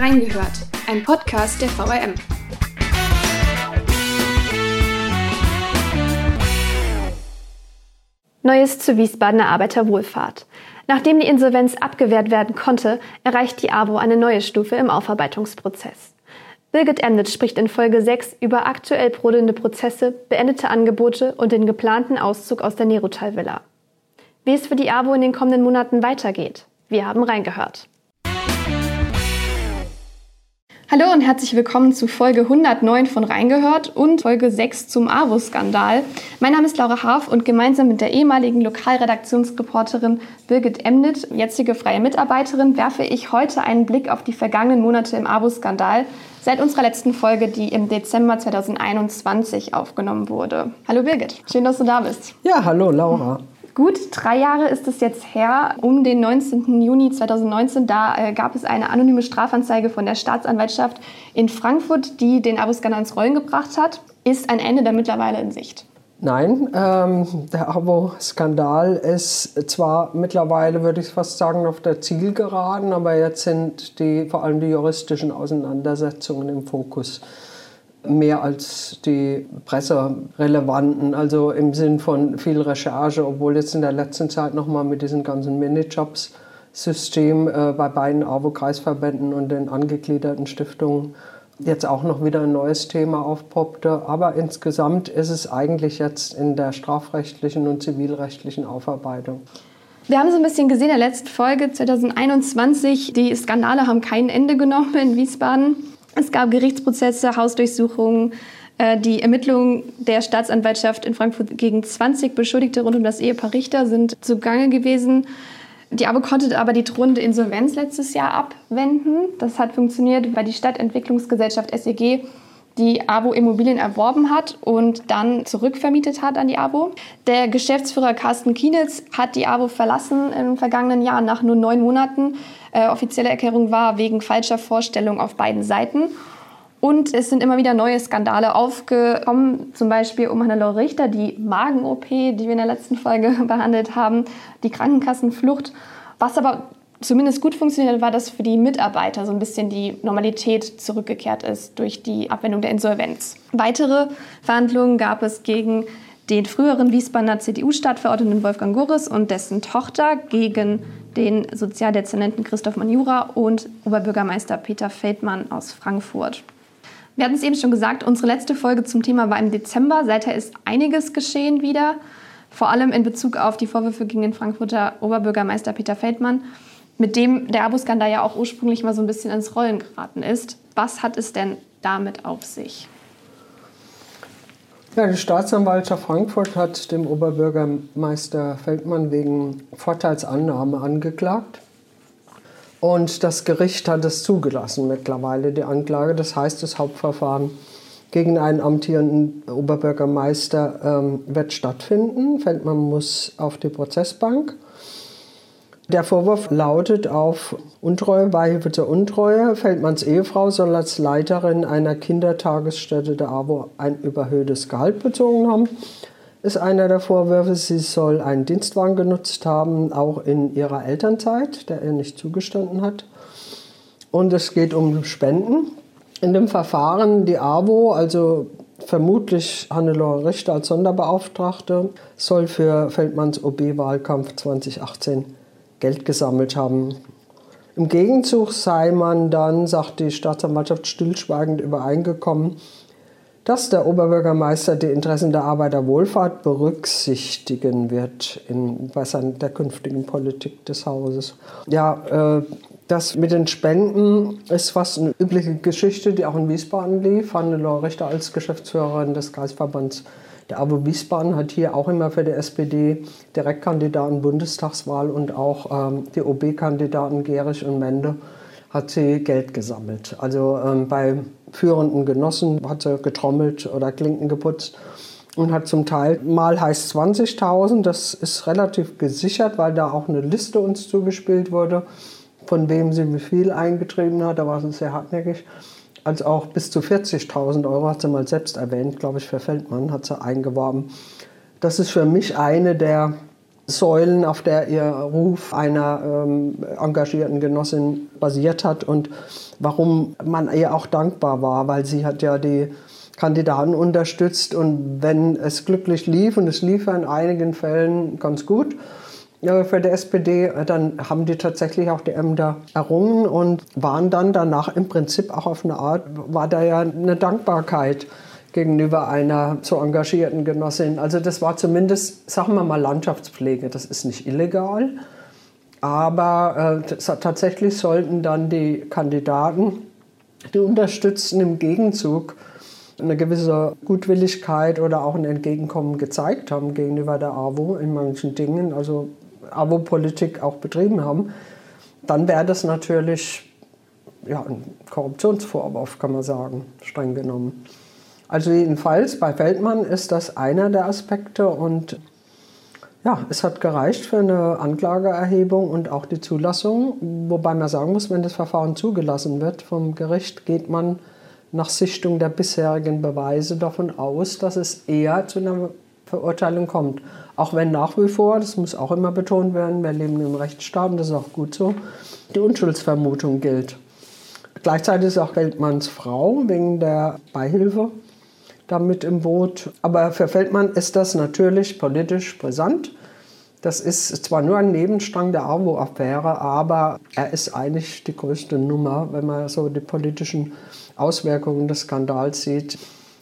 Reingehört, ein Podcast der VRM. Neues zur Wiesbadener Arbeiterwohlfahrt. Nachdem die Insolvenz abgewehrt werden konnte, erreicht die AWO eine neue Stufe im Aufarbeitungsprozess. Birgit Emnitz spricht in Folge 6 über aktuell brodelnde Prozesse, beendete Angebote und den geplanten Auszug aus der Nerotal-Villa. Wie es für die AWO in den kommenden Monaten weitergeht. Wir haben reingehört. Hallo und herzlich willkommen zu Folge 109 von Reingehört und Folge 6 zum AWO-Skandal. Mein Name ist Laura Harf und gemeinsam mit der ehemaligen Lokalredaktionsreporterin Birgit Emnit, jetzige freie Mitarbeiterin, werfe ich heute einen Blick auf die vergangenen Monate im AWO-Skandal seit unserer letzten Folge, die im Dezember 2021 aufgenommen wurde. Hallo Birgit, schön, dass du da bist. Ja, hallo Laura. Gut drei Jahre ist es jetzt her, um den 19. Juni 2019. Da äh, gab es eine anonyme Strafanzeige von der Staatsanwaltschaft in Frankfurt, die den Abo-Skandal ins Rollen gebracht hat. Ist ein Ende da mittlerweile in Sicht? Nein, ähm, der Abo-Skandal ist zwar mittlerweile, würde ich fast sagen, auf der Zielgeraden, aber jetzt sind die, vor allem die juristischen Auseinandersetzungen im Fokus mehr als die presserelevanten, also im Sinn von viel Recherche, obwohl jetzt in der letzten Zeit nochmal mit diesen ganzen Minijobs System äh, bei beiden AWO-Kreisverbänden und den angegliederten Stiftungen jetzt auch noch wieder ein neues Thema aufpoppte. Aber insgesamt ist es eigentlich jetzt in der strafrechtlichen und zivilrechtlichen Aufarbeitung. Wir haben so ein bisschen gesehen in der letzten Folge 2021, die Skandale haben kein Ende genommen in Wiesbaden. Es gab Gerichtsprozesse, Hausdurchsuchungen, äh, die Ermittlungen der Staatsanwaltschaft in Frankfurt gegen 20 Beschuldigte rund um das Ehepaar Richter sind zugange gewesen. Die ABO konnte aber die drohende Insolvenz letztes Jahr abwenden. Das hat funktioniert, weil die Stadtentwicklungsgesellschaft SEG die ABO Immobilien erworben hat und dann zurückvermietet hat an die ABO. Der Geschäftsführer Carsten Kienitz hat die ABO verlassen im vergangenen Jahr nach nur neun Monaten. Äh, offizielle Erklärung war wegen falscher Vorstellung auf beiden Seiten. Und es sind immer wieder neue Skandale aufgekommen, zum Beispiel um Hannelore Richter, die Magen-OP, die wir in der letzten Folge behandelt haben, die Krankenkassenflucht. Was aber zumindest gut funktioniert hat, war, dass für die Mitarbeiter so ein bisschen die Normalität zurückgekehrt ist durch die Abwendung der Insolvenz. Weitere Verhandlungen gab es gegen den früheren Wiesbadener CDU-Stadtverordneten Wolfgang Gurres und dessen Tochter gegen den Sozialdezernenten Christoph Manjura und Oberbürgermeister Peter Feldmann aus Frankfurt. Wir hatten es eben schon gesagt, unsere letzte Folge zum Thema war im Dezember. Seither ist einiges geschehen wieder, vor allem in Bezug auf die Vorwürfe gegen den Frankfurter Oberbürgermeister Peter Feldmann mit dem der Abo-Skandal ja auch ursprünglich mal so ein bisschen ins Rollen geraten ist. Was hat es denn damit auf sich? Ja, die Staatsanwaltschaft Frankfurt hat dem Oberbürgermeister Feldmann wegen Vorteilsannahme angeklagt. Und das Gericht hat es zugelassen mittlerweile, die Anklage. Das heißt, das Hauptverfahren gegen einen amtierenden Oberbürgermeister ähm, wird stattfinden. Feldmann muss auf die Prozessbank. Der Vorwurf lautet auf Untreue, Beihilfe zur Untreue. Feldmanns Ehefrau soll als Leiterin einer Kindertagesstätte der AWO ein überhöhtes Gehalt bezogen haben. Ist einer der Vorwürfe. Sie soll einen Dienstwagen genutzt haben, auch in ihrer Elternzeit, der ihr nicht zugestanden hat. Und es geht um Spenden. In dem Verfahren die AWO, also vermutlich Hannelore Richter als Sonderbeauftragte, soll für Feldmanns OB-Wahlkampf 2018 Geld gesammelt haben. Im Gegenzug sei man dann, sagt die Staatsanwaltschaft, stillschweigend übereingekommen, dass der Oberbürgermeister die Interessen der Arbeiterwohlfahrt berücksichtigen wird in bei der künftigen Politik des Hauses. Ja, äh, das mit den Spenden ist fast eine übliche Geschichte, die auch in Wiesbaden lief. Hannelore Richter als Geschäftsführerin des Kreisverbands der AWO Wiesbaden hat hier auch immer für die SPD Direktkandidaten Bundestagswahl und auch ähm, die OB-Kandidaten Gerich und Mende hat sie Geld gesammelt. Also ähm, bei führenden Genossen hat sie getrommelt oder Klinken geputzt und hat zum Teil mal heißt 20.000. Das ist relativ gesichert, weil da auch eine Liste uns zugespielt wurde, von wem sie wie viel eingetrieben hat. Da war sie sehr hartnäckig als auch bis zu 40.000 Euro, hat sie mal selbst erwähnt, glaube ich, für Feldmann, hat sie eingeworben. Das ist für mich eine der Säulen, auf der ihr Ruf einer ähm, engagierten Genossin basiert hat und warum man ihr auch dankbar war, weil sie hat ja die Kandidaten unterstützt und wenn es glücklich lief und es lief in einigen Fällen ganz gut, für die SPD, dann haben die tatsächlich auch die Ämter errungen und waren dann danach im Prinzip auch auf eine Art, war da ja eine Dankbarkeit gegenüber einer so engagierten Genossin. Also das war zumindest, sagen wir mal, Landschaftspflege. Das ist nicht illegal, aber äh, tatsächlich sollten dann die Kandidaten, die unterstützten im Gegenzug eine gewisse Gutwilligkeit oder auch ein Entgegenkommen gezeigt haben gegenüber der AWO in manchen Dingen, also AWO-Politik auch betrieben haben, dann wäre das natürlich ja, ein Korruptionsvorwurf, kann man sagen, streng genommen. Also jedenfalls bei Feldmann ist das einer der Aspekte und ja, es hat gereicht für eine Anklageerhebung und auch die Zulassung, wobei man sagen muss, wenn das Verfahren zugelassen wird vom Gericht, geht man nach Sichtung der bisherigen Beweise davon aus, dass es eher zu einer Verurteilung kommt. Auch wenn nach wie vor, das muss auch immer betont werden, wir leben im Rechtsstaat und das ist auch gut so, die Unschuldsvermutung gilt. Gleichzeitig ist auch Feldmanns Frau wegen der Beihilfe damit im Boot. Aber für Feldmann ist das natürlich politisch brisant. Das ist zwar nur ein Nebenstrang der AWO-Affäre, aber er ist eigentlich die größte Nummer, wenn man so die politischen Auswirkungen des Skandals sieht.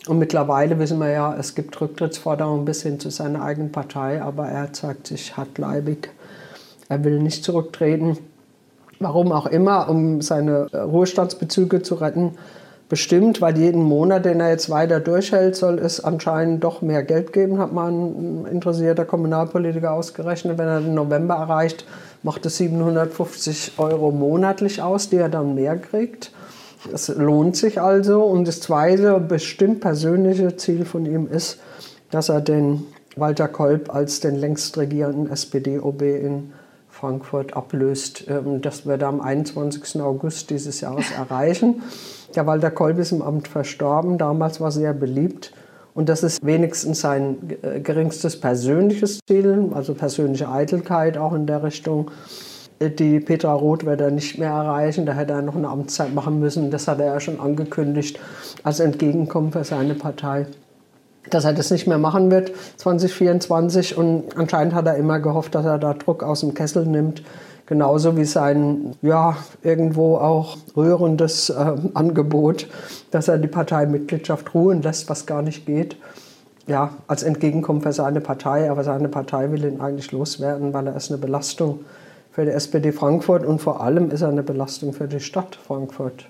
Und mittlerweile wissen wir ja, es gibt Rücktrittsforderungen bis hin zu seiner eigenen Partei, aber er zeigt sich hartleibig. Er will nicht zurücktreten. Warum auch immer, um seine Ruhestandsbezüge zu retten bestimmt, weil jeden Monat, den er jetzt weiter durchhält, soll es anscheinend doch mehr Geld geben, hat man ein interessierter Kommunalpolitiker ausgerechnet. Wenn er den November erreicht, macht es 750 Euro monatlich aus, die er dann mehr kriegt. Das lohnt sich also. Und das zweite bestimmt persönliche Ziel von ihm ist, dass er den Walter Kolb als den längst regierenden SPD-OB in Frankfurt ablöst. Ähm, das wird er am 21. August dieses Jahres erreichen. Der Walter Kolb ist im Amt verstorben. Damals war sehr beliebt. Und das ist wenigstens sein äh, geringstes persönliches Ziel, also persönliche Eitelkeit auch in der Richtung. Die Petra Roth wird er nicht mehr erreichen, da hätte er noch eine Amtszeit machen müssen. Das hat er ja schon angekündigt als Entgegenkommen für seine Partei dass er das nicht mehr machen wird 2024 und anscheinend hat er immer gehofft, dass er da Druck aus dem Kessel nimmt Genauso wie sein, ja, irgendwo auch rührendes äh, Angebot, dass er die Parteimitgliedschaft ruhen lässt, was gar nicht geht. Ja, als Entgegenkommen für seine Partei, aber seine Partei will ihn eigentlich loswerden, weil er ist eine Belastung für die SPD Frankfurt und vor allem ist er eine Belastung für die Stadt Frankfurt,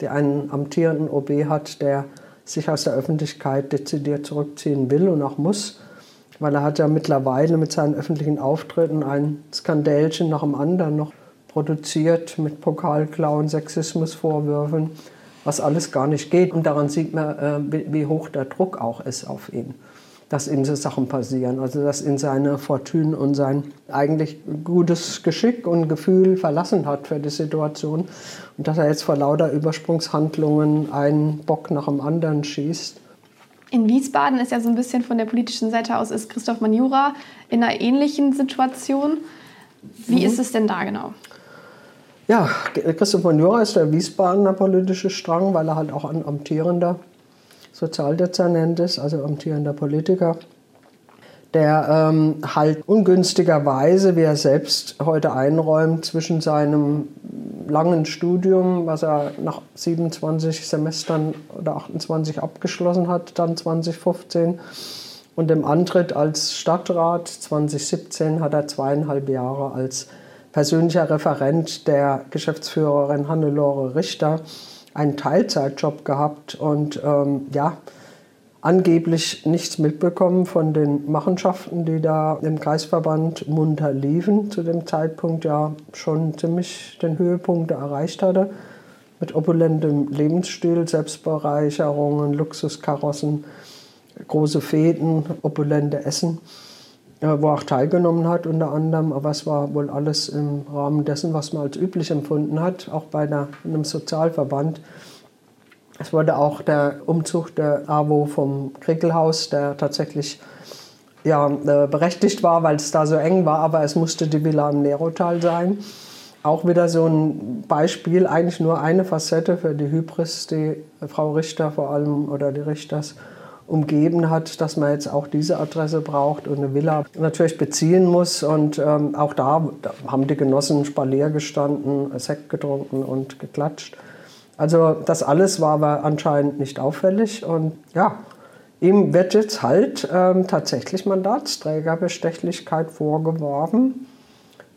die einen amtierenden OB hat, der sich aus der Öffentlichkeit dezidiert zurückziehen will und auch muss weil er hat ja mittlerweile mit seinen öffentlichen Auftritten ein Skandälchen nach dem anderen noch produziert mit Pokalklauen, Sexismusvorwürfen, was alles gar nicht geht. Und daran sieht man, äh, wie hoch der Druck auch ist auf ihn, dass ihm so Sachen passieren. Also dass ihn seine Fortune und sein eigentlich gutes Geschick und Gefühl verlassen hat für die Situation und dass er jetzt vor lauter Übersprungshandlungen einen Bock nach dem anderen schießt in Wiesbaden ist ja so ein bisschen von der politischen Seite aus ist Christoph Manjura in einer ähnlichen Situation. Wie mhm. ist es denn da genau? Ja, Christoph Manjura ist der Wiesbadener politische Strang, weil er halt auch ein amtierender Sozialdezernent ist, also amtierender Politiker der ähm, halt ungünstigerweise, wie er selbst heute einräumt, zwischen seinem langen Studium, was er nach 27 Semestern oder 28 abgeschlossen hat, dann 2015, und dem Antritt als Stadtrat 2017 hat er zweieinhalb Jahre als persönlicher Referent der Geschäftsführerin Hannelore Richter einen Teilzeitjob gehabt und ähm, ja, angeblich nichts mitbekommen von den Machenschaften, die da im Kreisverband munter liefen, zu dem Zeitpunkt ja schon ziemlich den Höhepunkt erreicht hatte. Mit opulentem Lebensstil, Selbstbereicherungen, Luxuskarossen, große Fäden, opulente Essen, wo er auch teilgenommen hat unter anderem. Aber es war wohl alles im Rahmen dessen, was man als üblich empfunden hat, auch bei einem Sozialverband. Es wurde auch der Umzug der AWO vom Krickelhaus, der tatsächlich ja, äh, berechtigt war, weil es da so eng war, aber es musste die Villa im Nerotal sein. Auch wieder so ein Beispiel, eigentlich nur eine Facette für die Hybris, die Frau Richter vor allem oder die Richters umgeben hat, dass man jetzt auch diese Adresse braucht und eine Villa natürlich beziehen muss. Und ähm, auch da haben die Genossen Spalier gestanden, Sekt getrunken und geklatscht. Also das alles war aber anscheinend nicht auffällig. Und ja, ihm wird jetzt halt ähm, tatsächlich Mandatsträgerbestechlichkeit vorgeworfen,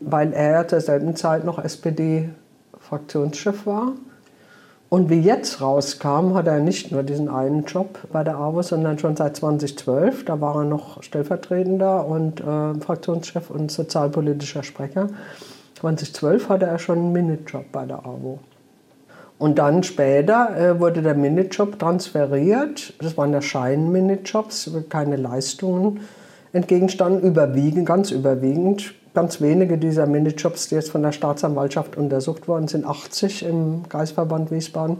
weil er zur selben Zeit noch SPD-Fraktionschef war. Und wie jetzt rauskam, hat er nicht nur diesen einen Job bei der AWO, sondern schon seit 2012. Da war er noch Stellvertretender und äh, Fraktionschef und sozialpolitischer Sprecher. 2012 hatte er schon einen Minijob bei der AWO. Und dann später äh, wurde der Minijob transferiert. Das waren ja Schein-Minijobs, keine Leistungen entgegenstanden, überwiegend, ganz überwiegend. Ganz wenige dieser Minijobs, die jetzt von der Staatsanwaltschaft untersucht worden sind, 80 im Kreisverband Wiesbaden,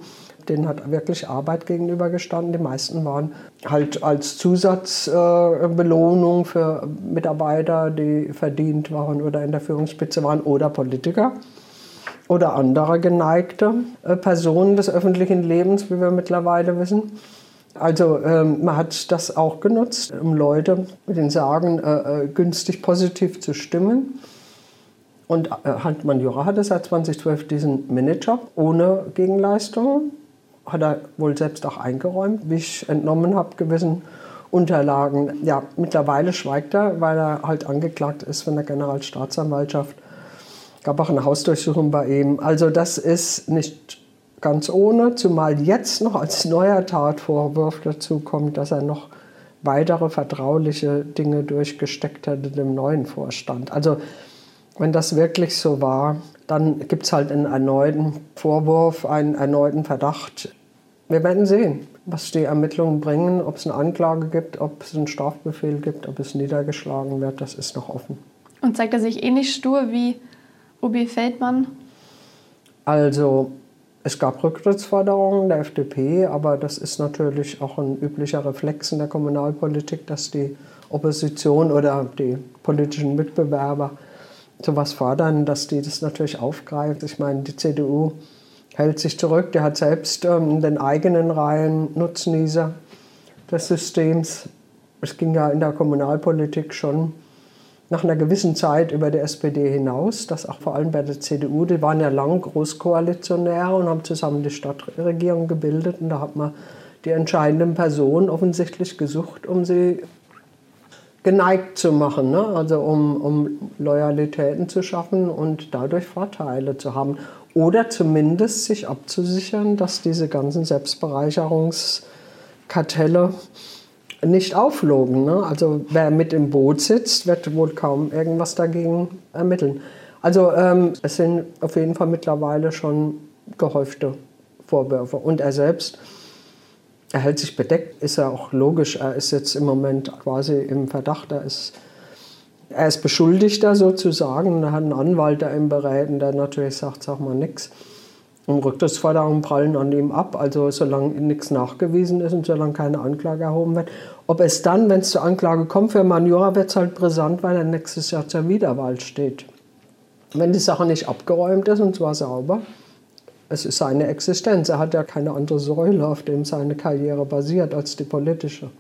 denen hat wirklich Arbeit gegenübergestanden. Die meisten waren halt als Zusatzbelohnung äh, für Mitarbeiter, die verdient waren oder in der Führungsspitze waren oder Politiker oder andere geneigte äh, Personen des öffentlichen Lebens, wie wir mittlerweile wissen. Also ähm, man hat das auch genutzt, um Leute mit den Sagen äh, äh, günstig positiv zu stimmen. Und äh, Handmann Jura hatte seit 2012 diesen Minijob ohne Gegenleistung. Hat er wohl selbst auch eingeräumt, wie ich entnommen habe, gewissen Unterlagen. Ja, mittlerweile schweigt er, weil er halt angeklagt ist von der Generalstaatsanwaltschaft gab auch eine Hausdurchsuchung bei ihm. Also das ist nicht ganz ohne, zumal jetzt noch als neuer Tatvorwurf dazu kommt, dass er noch weitere vertrauliche Dinge durchgesteckt hat dem neuen Vorstand. Also wenn das wirklich so war, dann gibt es halt einen erneuten Vorwurf, einen erneuten Verdacht. Wir werden sehen, was die Ermittlungen bringen, ob es eine Anklage gibt, ob es einen Strafbefehl gibt, ob es niedergeschlagen wird, das ist noch offen. Und zeigt er sich ähnlich stur wie OB Feldmann? Also es gab Rücktrittsforderungen der FDP, aber das ist natürlich auch ein üblicher Reflex in der Kommunalpolitik, dass die Opposition oder die politischen Mitbewerber sowas fordern, dass die das natürlich aufgreift. Ich meine, die CDU hält sich zurück, der hat selbst ähm, in den eigenen Reihen Nutznießer des Systems. Es ging ja in der Kommunalpolitik schon nach einer gewissen Zeit über die SPD hinaus, das auch vor allem bei der CDU, die waren ja lang Großkoalitionäre und haben zusammen die Stadtregierung gebildet und da hat man die entscheidenden Personen offensichtlich gesucht, um sie geneigt zu machen, ne? also um, um Loyalitäten zu schaffen und dadurch Vorteile zu haben. Oder zumindest sich abzusichern, dass diese ganzen Selbstbereicherungskartelle nicht auflogen. Ne? Also wer mit im Boot sitzt, wird wohl kaum irgendwas dagegen ermitteln. Also ähm, es sind auf jeden Fall mittlerweile schon gehäufte Vorwürfe. Und er selbst, er hält sich bedeckt, ist ja auch logisch. Er ist jetzt im Moment quasi im Verdacht. Er ist, er ist Beschuldigter sozusagen. Er hat einen Anwalt, der ihm berät, der natürlich sagt, sag mal nichts. Und Rücktrittsforderungen prallen an ihm ab. Also solange nichts nachgewiesen ist und solange keine Anklage erhoben wird. Ob es dann, wenn es zur Anklage kommt, für Manjura wird es halt brisant, weil er nächstes Jahr zur Wiederwahl steht. Wenn die Sache nicht abgeräumt ist und zwar sauber, es ist seine Existenz. Er hat ja keine andere Säule, auf dem seine Karriere basiert, als die politische.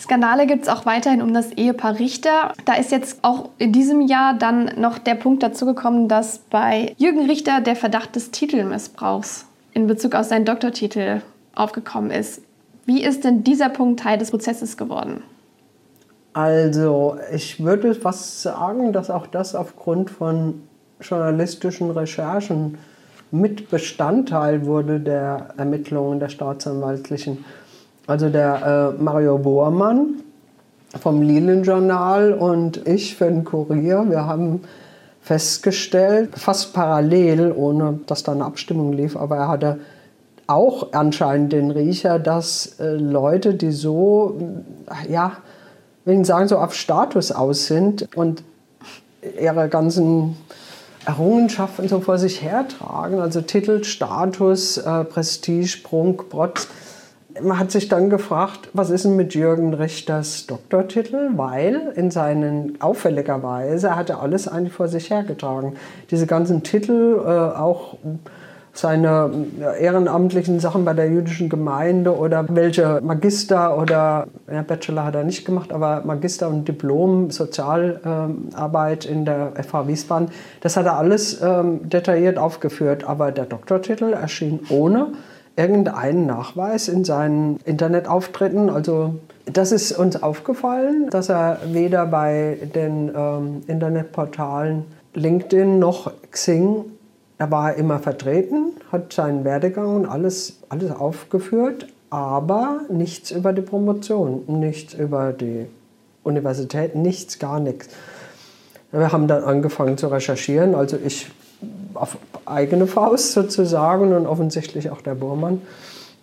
Skandale gibt es auch weiterhin um das Ehepaar Richter. Da ist jetzt auch in diesem Jahr dann noch der Punkt dazugekommen, dass bei Jürgen Richter der Verdacht des Titelmissbrauchs in Bezug auf seinen Doktortitel aufgekommen ist. Wie ist denn dieser Punkt Teil des Prozesses geworden? Also, ich würde fast sagen, dass auch das aufgrund von journalistischen Recherchen mit Bestandteil wurde der Ermittlungen der staatsanwaltlichen also der äh, Mario Bohrmann vom Lilien-Journal und ich für den Kurier, wir haben festgestellt, fast parallel, ohne dass da eine Abstimmung lief, aber er hatte auch anscheinend den Riecher, dass äh, Leute, die so, äh, ja, will ich sagen, so auf Status aus sind und ihre ganzen Errungenschaften so vor sich hertragen, also Titel, Status, äh, Prestige, Prunk, Protz, man hat sich dann gefragt, was ist denn mit Jürgen Richters Doktortitel? Weil in seinen auffälligerweise er hatte alles eigentlich vor sich hergetragen. Diese ganzen Titel, äh, auch seine ehrenamtlichen Sachen bei der jüdischen Gemeinde oder welche Magister oder ja, Bachelor hat er nicht gemacht, aber Magister und Diplom Sozialarbeit in der FH Wiesbaden, das hat er alles ähm, detailliert aufgeführt. Aber der Doktortitel erschien ohne irgendeinen Nachweis in seinen Internetauftritten. Also das ist uns aufgefallen, dass er weder bei den ähm, Internetportalen LinkedIn noch Xing, er war immer vertreten, hat seinen Werdegang und alles, alles aufgeführt, aber nichts über die Promotion, nichts über die Universität, nichts, gar nichts. Wir haben dann angefangen zu recherchieren, also ich auf eigene Faust sozusagen und offensichtlich auch der Burmann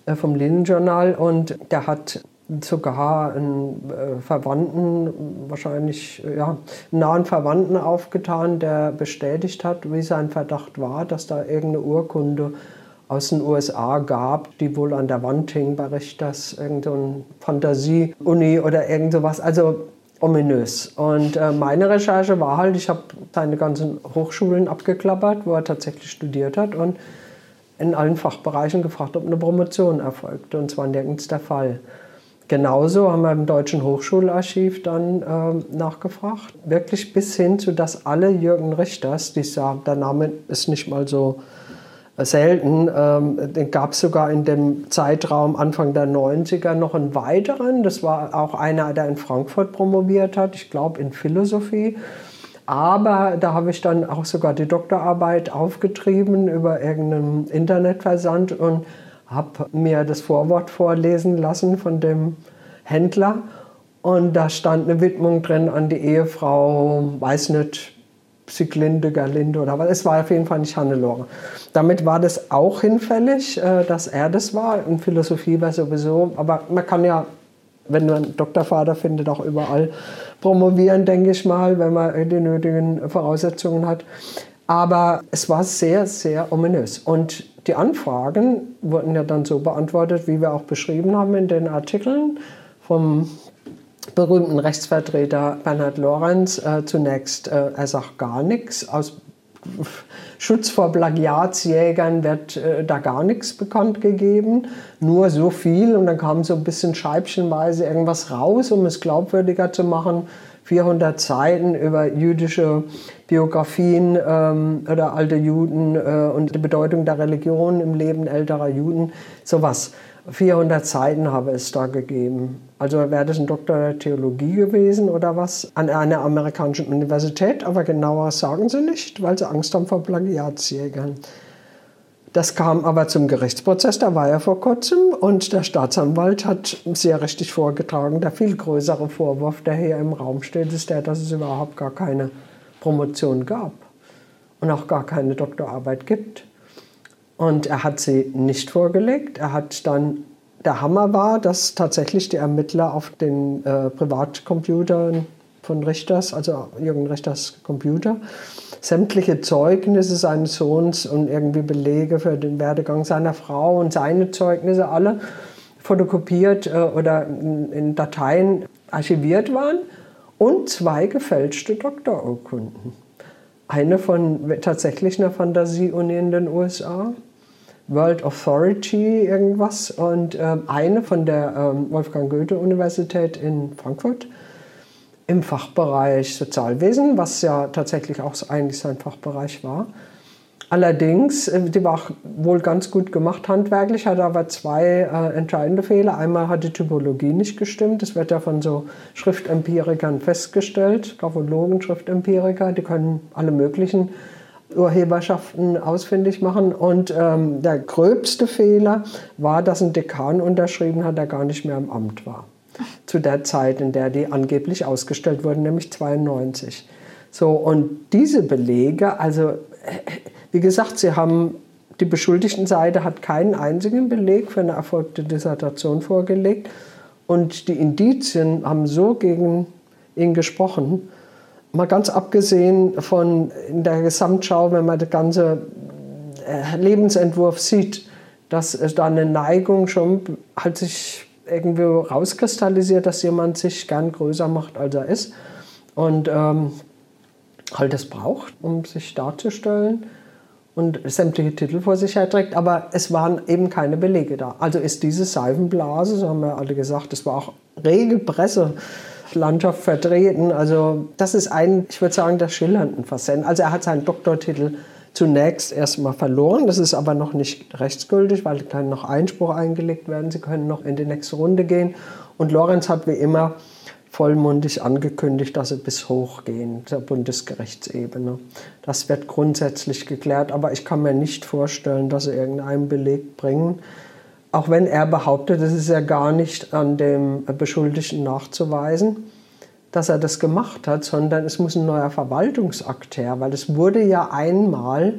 äh, vom Linnenjournal und der hat sogar einen äh, Verwandten, wahrscheinlich ja, einen nahen Verwandten aufgetan, der bestätigt hat, wie sein Verdacht war, dass da irgendeine Urkunde aus den USA gab, die wohl an der Wand hing bei Richters, irgendeine Fantasie-Uni oder irgend sowas. Also ominös. Und äh, meine Recherche war halt, ich habe seine ganzen Hochschulen abgeklappert, wo er tatsächlich studiert hat und in allen Fachbereichen gefragt, ob eine Promotion erfolgt. Und zwar nirgends der Fall. Genauso haben wir im Deutschen Hochschularchiv dann äh, nachgefragt. Wirklich bis hin zu, dass alle Jürgen Richters, dieser, der Name ist nicht mal so selten. Ähm, gab es sogar in dem Zeitraum Anfang der 90er noch einen weiteren. Das war auch einer, der in Frankfurt promoviert hat, ich glaube in Philosophie. Aber da habe ich dann auch sogar die Doktorarbeit aufgetrieben über irgendeinen Internetversand und habe mir das Vorwort vorlesen lassen von dem Händler. Und da stand eine Widmung drin an die Ehefrau, weiß nicht, Siglinde, Gerlinde oder was. Es war auf jeden Fall nicht Hannelore. Damit war das auch hinfällig, äh, dass er das war. In Philosophie war sowieso, aber man kann ja, wenn man einen Doktorvater findet, auch überall promovieren, denke ich mal, wenn man die nötigen Voraussetzungen hat. Aber es war sehr, sehr ominös. Und die Anfragen wurden ja dann so beantwortet, wie wir auch beschrieben haben in den Artikeln vom berühmten Rechtsvertreter Bernhard Lorenz äh, zunächst, äh, er sagt gar nichts. Aus Schutz vor Plagiatsjägern wird äh, da gar nichts bekannt gegeben, nur so viel und dann kam so ein bisschen scheibchenweise irgendwas raus, um es glaubwürdiger zu machen. 400 Seiten über jüdische Biografien ähm, oder alte Juden äh, und die Bedeutung der Religion im Leben älterer Juden, sowas. 400 Seiten habe es da gegeben. Also wäre das ein Doktor der Theologie gewesen oder was? An einer amerikanischen Universität, aber genauer sagen sie nicht, weil sie Angst haben vor Plagiatsjägern. Das kam aber zum Gerichtsprozess, da war er vor kurzem und der Staatsanwalt hat sehr richtig vorgetragen, der viel größere Vorwurf, der hier im Raum steht, ist der, dass es überhaupt gar keine Promotion gab und auch gar keine Doktorarbeit gibt. Und er hat sie nicht vorgelegt. Er hat dann, der Hammer war, dass tatsächlich die Ermittler auf den äh, Privatcomputern von Richters, also Jürgen Richters Computer, sämtliche Zeugnisse seines Sohns und irgendwie Belege für den Werdegang seiner Frau und seine Zeugnisse alle fotokopiert äh, oder in, in Dateien archiviert waren und zwei gefälschte Doktorurkunden. Eine von tatsächlich einer Fantasie-Uni in den USA World Authority irgendwas und äh, eine von der ähm, Wolfgang Goethe Universität in Frankfurt im Fachbereich Sozialwesen, was ja tatsächlich auch eigentlich sein Fachbereich war. Allerdings, äh, die war wohl ganz gut gemacht handwerklich, hatte aber zwei äh, entscheidende Fehler. Einmal hat die Typologie nicht gestimmt. Das wird ja von so Schriftempirikern festgestellt, Graphologen, Schriftempiriker, die können alle möglichen Urheberschaften ausfindig machen. Und ähm, der gröbste Fehler war, dass ein Dekan unterschrieben hat, der gar nicht mehr im Amt war. Zu der Zeit, in der die angeblich ausgestellt wurden, nämlich 92. So, und diese Belege, also wie gesagt, sie haben die Beschuldigtenseite hat keinen einzigen Beleg für eine erfolgte Dissertation vorgelegt. Und die Indizien haben so gegen ihn gesprochen, Mal ganz abgesehen von in der Gesamtschau, wenn man den ganzen äh, Lebensentwurf sieht, dass da eine Neigung schon halt sich irgendwie rauskristallisiert, dass jemand sich gern größer macht, als er ist. Und ähm, halt es braucht, um sich darzustellen und sämtliche Titel vor sich her trägt, aber es waren eben keine Belege da. Also ist diese Seifenblase, so haben wir alle gesagt, das war auch rege Presselandschaft vertreten. Also das ist ein, ich würde sagen, der schillernden Facetten. Also er hat seinen Doktortitel zunächst erstmal verloren. Das ist aber noch nicht rechtsgültig, weil kann noch Einspruch eingelegt werden. Sie können noch in die nächste Runde gehen. Und Lorenz hat wie immer vollmundig angekündigt, dass sie bis hoch gehen zur Bundesgerichtsebene. Das wird grundsätzlich geklärt, aber ich kann mir nicht vorstellen, dass sie irgendeinen Beleg bringen. Auch wenn er behauptet, es ist ja gar nicht an dem Beschuldigten nachzuweisen, dass er das gemacht hat, sondern es muss ein neuer Verwaltungsakt her, weil es wurde ja einmal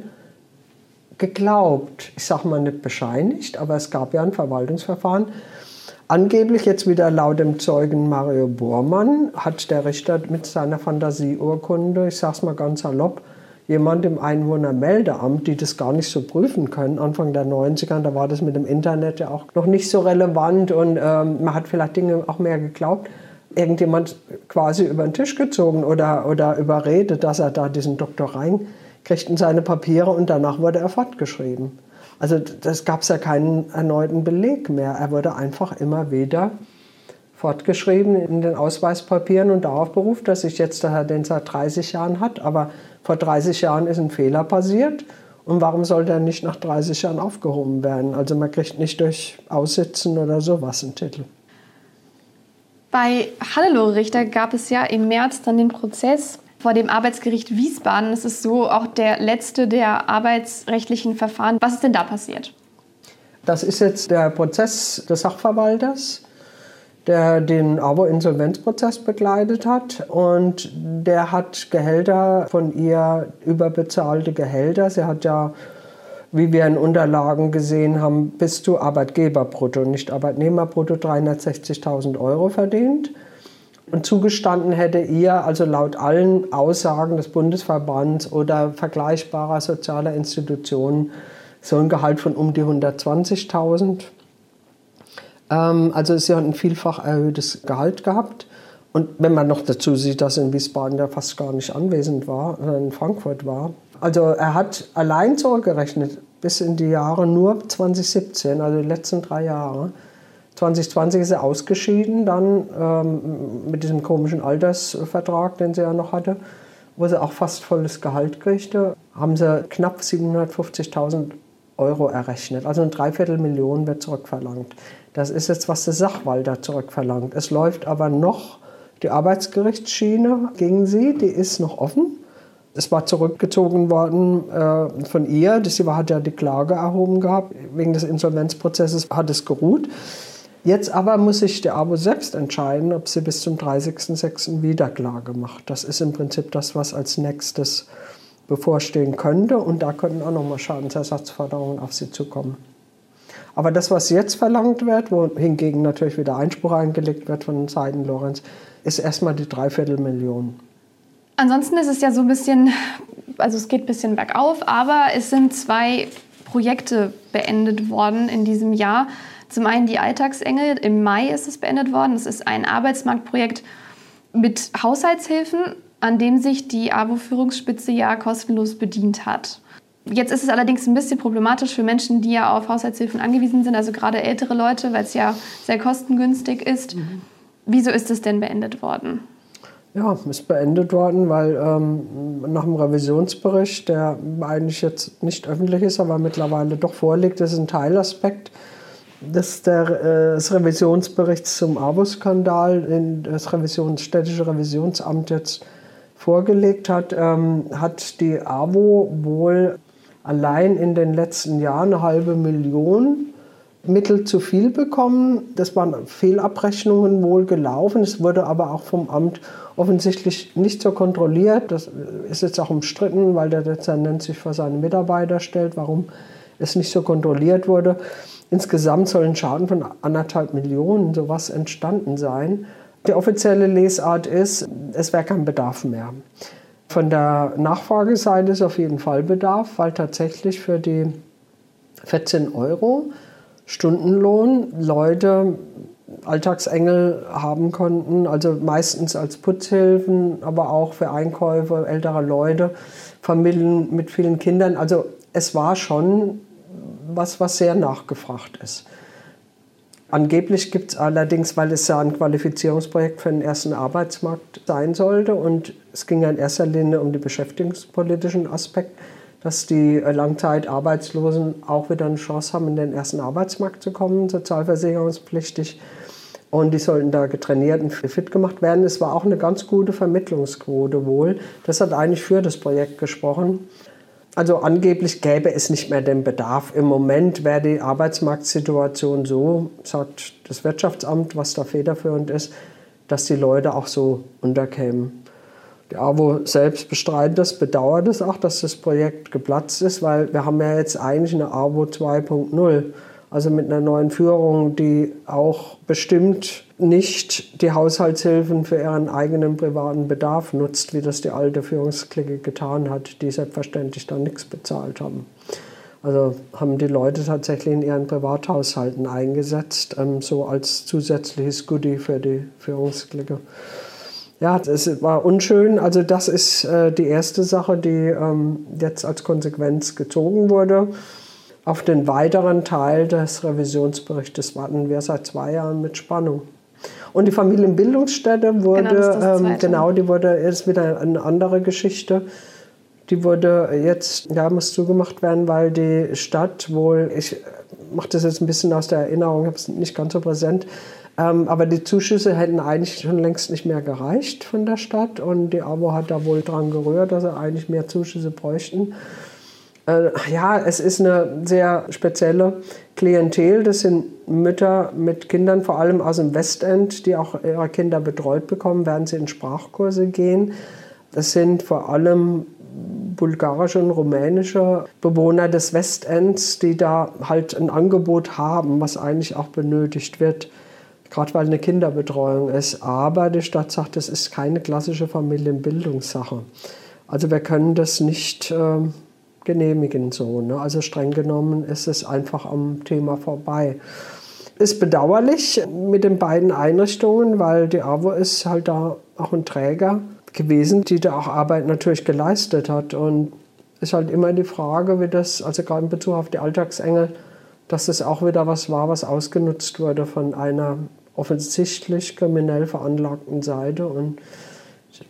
geglaubt, ich sage mal nicht bescheinigt, aber es gab ja ein Verwaltungsverfahren, Angeblich jetzt wieder laut dem Zeugen Mario Bormann hat der Richter mit seiner Fantasieurkunde, ich sage es mal ganz salopp, jemand im Einwohnermeldeamt, die das gar nicht so prüfen können. Anfang der 90er, da war das mit dem Internet ja auch noch nicht so relevant und ähm, man hat vielleicht Dinge auch mehr geglaubt. Irgendjemand quasi über den Tisch gezogen oder, oder überredet, dass er da diesen Doktor reinkriegt in seine Papiere und danach wurde er fortgeschrieben. Also das gab es ja keinen erneuten Beleg mehr. Er wurde einfach immer wieder fortgeschrieben in den Ausweispapieren und darauf beruft, dass sich jetzt der Herr den seit 30 Jahren hat. Aber vor 30 Jahren ist ein Fehler passiert. Und warum soll der nicht nach 30 Jahren aufgehoben werden? Also man kriegt nicht durch Aussitzen oder sowas einen Titel. Bei Hannelore Richter gab es ja im März dann den Prozess vor dem Arbeitsgericht Wiesbaden. Es ist so auch der letzte der arbeitsrechtlichen Verfahren. Was ist denn da passiert? Das ist jetzt der Prozess des Sachverwalters, der den AWO-Insolvenzprozess begleitet hat. Und der hat Gehälter von ihr, überbezahlte Gehälter. Sie hat ja, wie wir in Unterlagen gesehen haben, bis zu Arbeitgeberbrutto, nicht Arbeitnehmerbrutto, 360.000 Euro verdient. Und zugestanden hätte ihr, also laut allen Aussagen des Bundesverbands oder vergleichbarer sozialer Institutionen, so ein Gehalt von um die 120.000. Ähm, also sie hat ein vielfach erhöhtes Gehalt gehabt. Und wenn man noch dazu sieht, dass in Wiesbaden ja fast gar nicht anwesend war, sondern in Frankfurt war. Also er hat allein zurückgerechnet bis in die Jahre nur 2017, also die letzten drei Jahre, 2020 ist er ausgeschieden, dann ähm, mit diesem komischen Altersvertrag, den sie ja noch hatte, wo sie auch fast volles Gehalt kriegte, haben sie knapp 750.000 Euro errechnet. Also eine Dreiviertelmillion wird zurückverlangt. Das ist jetzt, was der Sachwalter zurückverlangt. Es läuft aber noch die Arbeitsgerichtsschiene gegen sie, die ist noch offen. Es war zurückgezogen worden äh, von ihr. Sie hat ja die Klage erhoben gehabt. Wegen des Insolvenzprozesses hat es geruht. Jetzt aber muss sich der Abo selbst entscheiden, ob sie bis zum 30.06. wieder Klage macht. Das ist im Prinzip das, was als nächstes bevorstehen könnte. Und da könnten auch nochmal Schadensersatzforderungen auf sie zukommen. Aber das, was jetzt verlangt wird, wohingegen natürlich wieder Einspruch eingelegt wird von Seiten Lorenz, ist erstmal die Dreiviertelmillion. Ansonsten ist es ja so ein bisschen, also es geht ein bisschen bergauf, aber es sind zwei Projekte beendet worden in diesem Jahr. Zum einen die Alltagsengel, im Mai ist es beendet worden. Das ist ein Arbeitsmarktprojekt mit Haushaltshilfen, an dem sich die AWO-Führungsspitze ja kostenlos bedient hat. Jetzt ist es allerdings ein bisschen problematisch für Menschen, die ja auf Haushaltshilfen angewiesen sind, also gerade ältere Leute, weil es ja sehr kostengünstig ist. Mhm. Wieso ist es denn beendet worden? Ja, ist beendet worden, weil ähm, nach dem Revisionsbericht, der eigentlich jetzt nicht öffentlich ist, aber mittlerweile doch vorliegt, ist ein Teilaspekt des, der, äh, des Revisionsberichts zum AWO-Skandal, den das Revisions, städtische Revisionsamt jetzt vorgelegt hat, ähm, hat die AWO wohl allein in den letzten Jahren eine halbe Million Mittel zu viel bekommen. Das waren Fehlabrechnungen wohl gelaufen. Es wurde aber auch vom Amt offensichtlich nicht so kontrolliert. Das ist jetzt auch umstritten, weil der Dezernent sich vor seine Mitarbeiter stellt, warum es nicht so kontrolliert wurde. Insgesamt soll ein Schaden von anderthalb Millionen sowas entstanden sein. Die offizielle Lesart ist, es wäre kein Bedarf mehr. Von der Nachfrageseite ist auf jeden Fall Bedarf, weil tatsächlich für die 14 Euro Stundenlohn Leute, Alltagsengel haben konnten, also meistens als Putzhilfen, aber auch für Einkäufe älterer Leute, Familien mit vielen Kindern. Also es war schon was, was sehr nachgefragt ist. Angeblich gibt es allerdings, weil es ja ein Qualifizierungsprojekt für den ersten Arbeitsmarkt sein sollte und es ging ja in erster Linie um den beschäftigungspolitischen Aspekt, dass die Langzeitarbeitslosen auch wieder eine Chance haben, in den ersten Arbeitsmarkt zu kommen, sozialversicherungspflichtig. Und die sollten da getrainiert und fit gemacht werden. Es war auch eine ganz gute Vermittlungsquote wohl. Das hat eigentlich für das Projekt gesprochen. Also angeblich gäbe es nicht mehr den Bedarf. Im Moment wäre die Arbeitsmarktsituation so, sagt das Wirtschaftsamt, was da federführend ist, dass die Leute auch so unterkämen. Die AWO selbst bestreitet das, bedauert es auch, dass das Projekt geplatzt ist, weil wir haben ja jetzt eigentlich eine AWO 2.0 also mit einer neuen Führung, die auch bestimmt nicht die Haushaltshilfen für ihren eigenen privaten Bedarf nutzt, wie das die alte Führungsklicke getan hat, die selbstverständlich da nichts bezahlt haben. Also haben die Leute tatsächlich in ihren Privathaushalten eingesetzt, ähm, so als zusätzliches Goodie für die Führungsklicke. Ja, das war unschön. Also das ist äh, die erste Sache, die ähm, jetzt als Konsequenz gezogen wurde. Auf den weiteren Teil des Revisionsberichtes warten wir seit zwei Jahren mit Spannung. Und die Familienbildungsstätte wurde, genau, genau die wurde jetzt wieder eine andere Geschichte. Die wurde jetzt, ja, muss zugemacht werden, weil die Stadt wohl, ich mache das jetzt ein bisschen aus der Erinnerung, habe es nicht ganz so präsent, ähm, aber die Zuschüsse hätten eigentlich schon längst nicht mehr gereicht von der Stadt und die AWO hat da wohl dran gerührt, dass sie eigentlich mehr Zuschüsse bräuchten. Äh, ja, es ist eine sehr spezielle Klientel. Das sind Mütter mit Kindern, vor allem aus dem Westend, die auch ihre Kinder betreut bekommen, während sie in Sprachkurse gehen. Das sind vor allem bulgarische und rumänische Bewohner des Westends, die da halt ein Angebot haben, was eigentlich auch benötigt wird, gerade weil eine Kinderbetreuung ist. Aber die Stadt sagt, das ist keine klassische Familienbildungssache. Also wir können das nicht äh, genehmigen. So, ne? Also streng genommen ist es einfach am Thema vorbei. Ist bedauerlich mit den beiden Einrichtungen, weil die AWO ist halt da auch ein Träger gewesen, die da auch Arbeit natürlich geleistet hat. Und ist halt immer die Frage, wie das, also gerade in Bezug auf die Alltagsengel, dass das auch wieder was war, was ausgenutzt wurde von einer offensichtlich kriminell veranlagten Seite. Und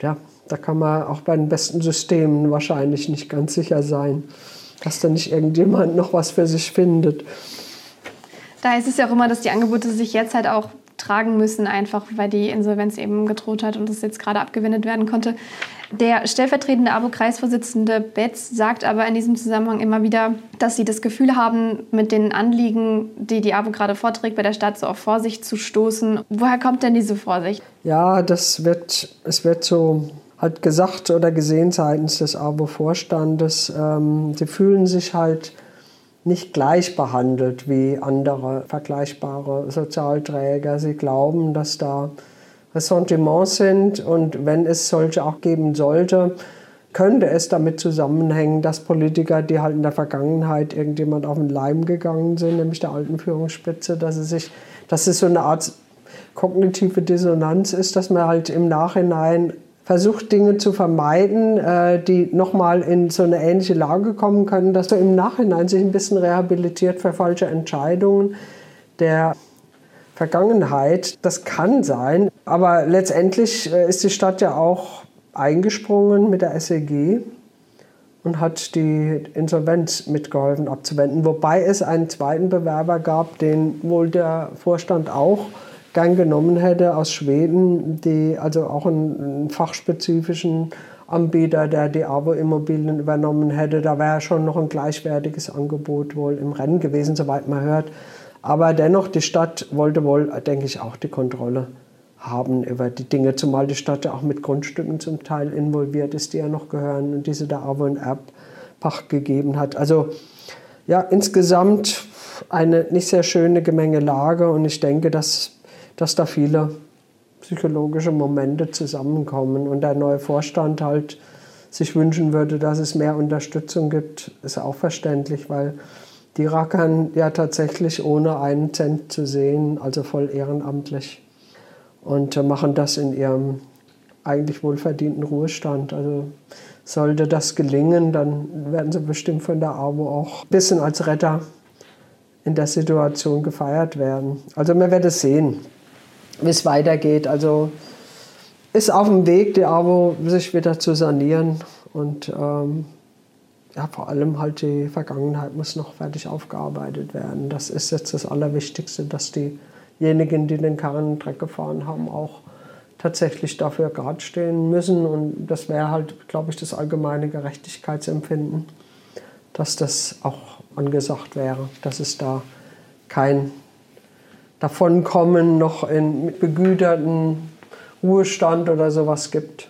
ja, da kann man auch bei den besten Systemen wahrscheinlich nicht ganz sicher sein, dass da nicht irgendjemand noch was für sich findet. Da ist es ja auch immer, dass die Angebote sich jetzt halt auch tragen müssen, einfach weil die Insolvenz eben gedroht hat und das jetzt gerade abgewendet werden konnte. Der stellvertretende ABO-Kreisvorsitzende Betz sagt aber in diesem Zusammenhang immer wieder, dass sie das Gefühl haben, mit den Anliegen, die die ABO gerade vorträgt, bei der Stadt so auf Vorsicht zu stoßen. Woher kommt denn diese Vorsicht? Ja, das wird, es wird so halt gesagt oder gesehen seitens des ABO-Vorstandes, ähm, sie fühlen sich halt nicht gleich behandelt wie andere vergleichbare Sozialträger. Sie glauben, dass da Ressentiments sind und wenn es solche auch geben sollte, könnte es damit zusammenhängen, dass Politiker, die halt in der Vergangenheit irgendjemand auf den Leim gegangen sind, nämlich der alten Führungsspitze, dass es sich, dass es so eine Art kognitive Dissonanz ist, dass man halt im Nachhinein versucht, Dinge zu vermeiden, äh, die nochmal in so eine ähnliche Lage kommen können, dass man im Nachhinein sich ein bisschen rehabilitiert für falsche Entscheidungen der Vergangenheit. Das kann sein, aber letztendlich äh, ist die Stadt ja auch eingesprungen mit der SEG und hat die Insolvenz mitgeholfen abzuwenden, wobei es einen zweiten Bewerber gab, den wohl der Vorstand auch gern genommen hätte aus Schweden, die also auch einen, einen fachspezifischen Anbieter, der die Abo-Immobilien übernommen hätte. Da wäre schon noch ein gleichwertiges Angebot wohl im Rennen gewesen, soweit man hört. Aber dennoch, die Stadt wollte wohl, denke ich, auch die Kontrolle haben über die Dinge, zumal die Stadt ja auch mit Grundstücken zum Teil involviert ist, die ja noch gehören und diese der Abo- und Erbpacht gegeben hat. Also ja, insgesamt eine nicht sehr schöne Gemengelage und ich denke, dass dass da viele psychologische Momente zusammenkommen und der neue Vorstand halt sich wünschen würde, dass es mehr Unterstützung gibt, ist auch verständlich, weil Die rackern ja tatsächlich ohne einen Cent zu sehen, also voll ehrenamtlich. Und äh, machen das in ihrem eigentlich wohlverdienten Ruhestand. Also sollte das gelingen, dann werden sie bestimmt von der AWO auch ein bisschen als Retter in der Situation gefeiert werden. Also man wird es sehen, wie es weitergeht. Also ist auf dem Weg, die AWO sich wieder zu sanieren und ähm, ja, vor allem halt die Vergangenheit muss noch fertig aufgearbeitet werden. Das ist jetzt das Allerwichtigste, dass diejenigen, die den Karren Dreck gefahren haben, auch tatsächlich dafür gerade stehen müssen. Und das wäre halt, glaube ich, das allgemeine Gerechtigkeitsempfinden, dass das auch angesagt wäre, dass es da kein Davonkommen noch in begüterten Ruhestand oder sowas gibt.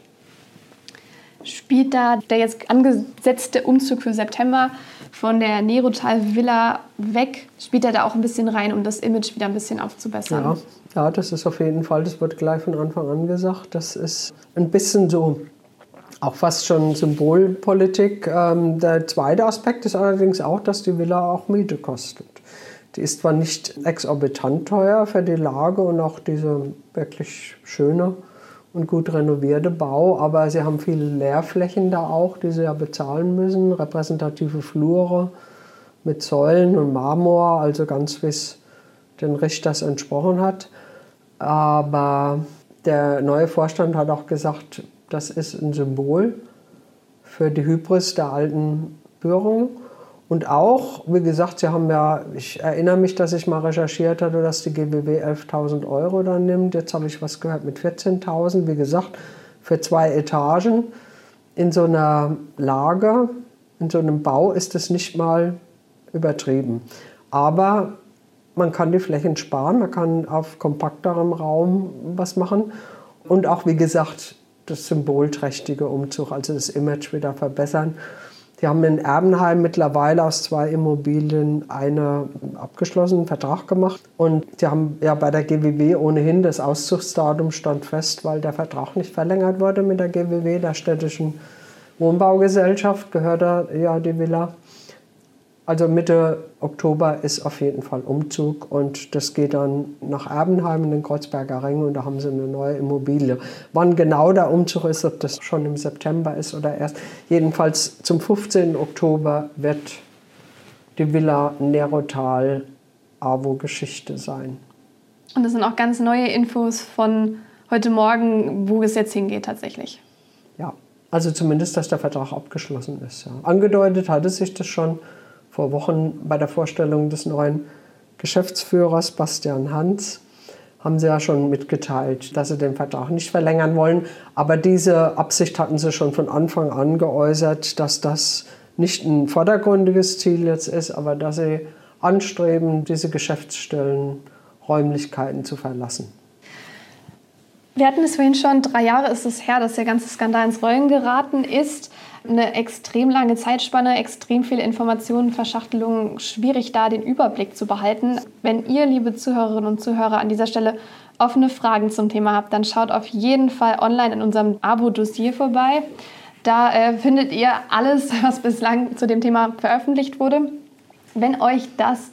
Spielt da der jetzt angesetzte Umzug für September von der Nerotal Villa weg, spielt er da auch ein bisschen rein, um das Image wieder ein bisschen aufzubessern? Ja, ja, das ist auf jeden Fall, das wird gleich von Anfang an gesagt. Das ist ein bisschen so auch fast schon Symbolpolitik. Ähm, der zweite Aspekt ist allerdings auch, dass die Villa auch Miete kostet. Die ist zwar nicht exorbitant teuer für die Lage und auch diese wirklich schöne und gut renovierte Bau, aber sie haben viele Leerflächen da auch, die sie ja bezahlen müssen, repräsentative Flure mit Säulen und Marmor, also ganz wie es den Richters entsprochen hat. Aber der neue Vorstand hat auch gesagt, das ist ein Symbol für die Hybris der alten Bürgerung. Und auch, wie gesagt, Sie haben ja, ich erinnere mich, dass ich mal recherchiert hatte, dass die GBW 11.000 Euro dann nimmt. Jetzt habe ich was gehört mit 14.000. Wie gesagt, für zwei Etagen in so einer Lage, in so einem Bau ist es nicht mal übertrieben. Aber man kann die Flächen sparen, man kann auf kompakterem Raum was machen. Und auch, wie gesagt, das symbolträchtige Umzug, also das Image wieder verbessern. Die haben in Erbenheim mittlerweile aus zwei Immobilien einen abgeschlossenen Vertrag gemacht. Und die haben ja bei der GWW ohnehin das Auszugsdatum stand fest, weil der Vertrag nicht verlängert wurde mit der GWW, der städtischen Wohnbaugesellschaft, gehört da ja die Villa. Also Mitte Oktober ist auf jeden Fall Umzug und das geht dann nach Erbenheim in den Kreuzberger Ring und da haben sie eine neue Immobilie. Wann genau der Umzug ist, ob das schon im September ist oder erst, jedenfalls zum 15. Oktober wird die Villa Nerotal AWO-Geschichte sein. Und das sind auch ganz neue Infos von heute Morgen, wo es jetzt hingeht tatsächlich. Ja, also zumindest, dass der Vertrag abgeschlossen ist. Ja. Angedeutet hatte sich das schon vor Wochen bei der Vorstellung des neuen Geschäftsführers Bastian Hans haben sie ja schon mitgeteilt, dass sie den Vertrag nicht verlängern wollen. Aber diese Absicht hatten sie schon von Anfang an geäußert, dass das nicht ein vordergründiges Ziel jetzt ist, aber dass sie anstreben, diese Geschäftsstellen, Räumlichkeiten zu verlassen. Wir hatten es vorhin schon, drei Jahre ist es her, dass der ganze Skandal ins Rollen geraten ist eine extrem lange Zeitspanne, extrem viele Informationen, Verschachtelungen, schwierig da den Überblick zu behalten. Wenn ihr, liebe Zuhörerinnen und Zuhörer, an dieser Stelle offene Fragen zum Thema habt, dann schaut auf jeden Fall online in unserem Abo-Dossier vorbei. Da äh, findet ihr alles, was bislang zu dem Thema veröffentlicht wurde. Wenn euch das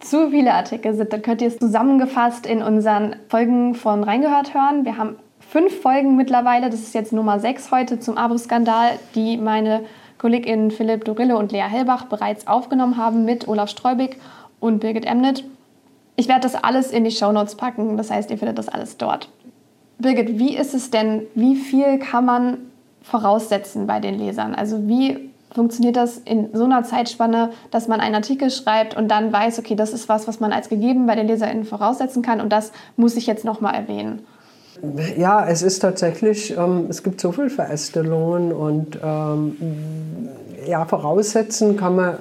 zu viele Artikel sind, dann könnt ihr es zusammengefasst in unseren Folgen von Reingehört hören. Wir haben fünf Folgen mittlerweile. Das ist jetzt Nummer sechs heute zum Abo-Skandal, die meine KollegInnen Philipp Dorille und Lea Hellbach bereits aufgenommen haben mit Olaf Streubig und Birgit Emnet. Ich werde das alles in die Shownotes packen, das heißt, ihr findet das alles dort. Birgit, wie ist es denn, wie viel kann man voraussetzen bei den Lesern? Also wie funktioniert das in so einer Zeitspanne, dass man einen Artikel schreibt und dann weiß, okay, das ist was, was man als gegeben bei den LeserInnen voraussetzen kann und das muss ich jetzt nochmal erwähnen? Ja, es ist tatsächlich, ähm, es gibt so viele Verästelungen und ähm, ja, voraussetzen kann man,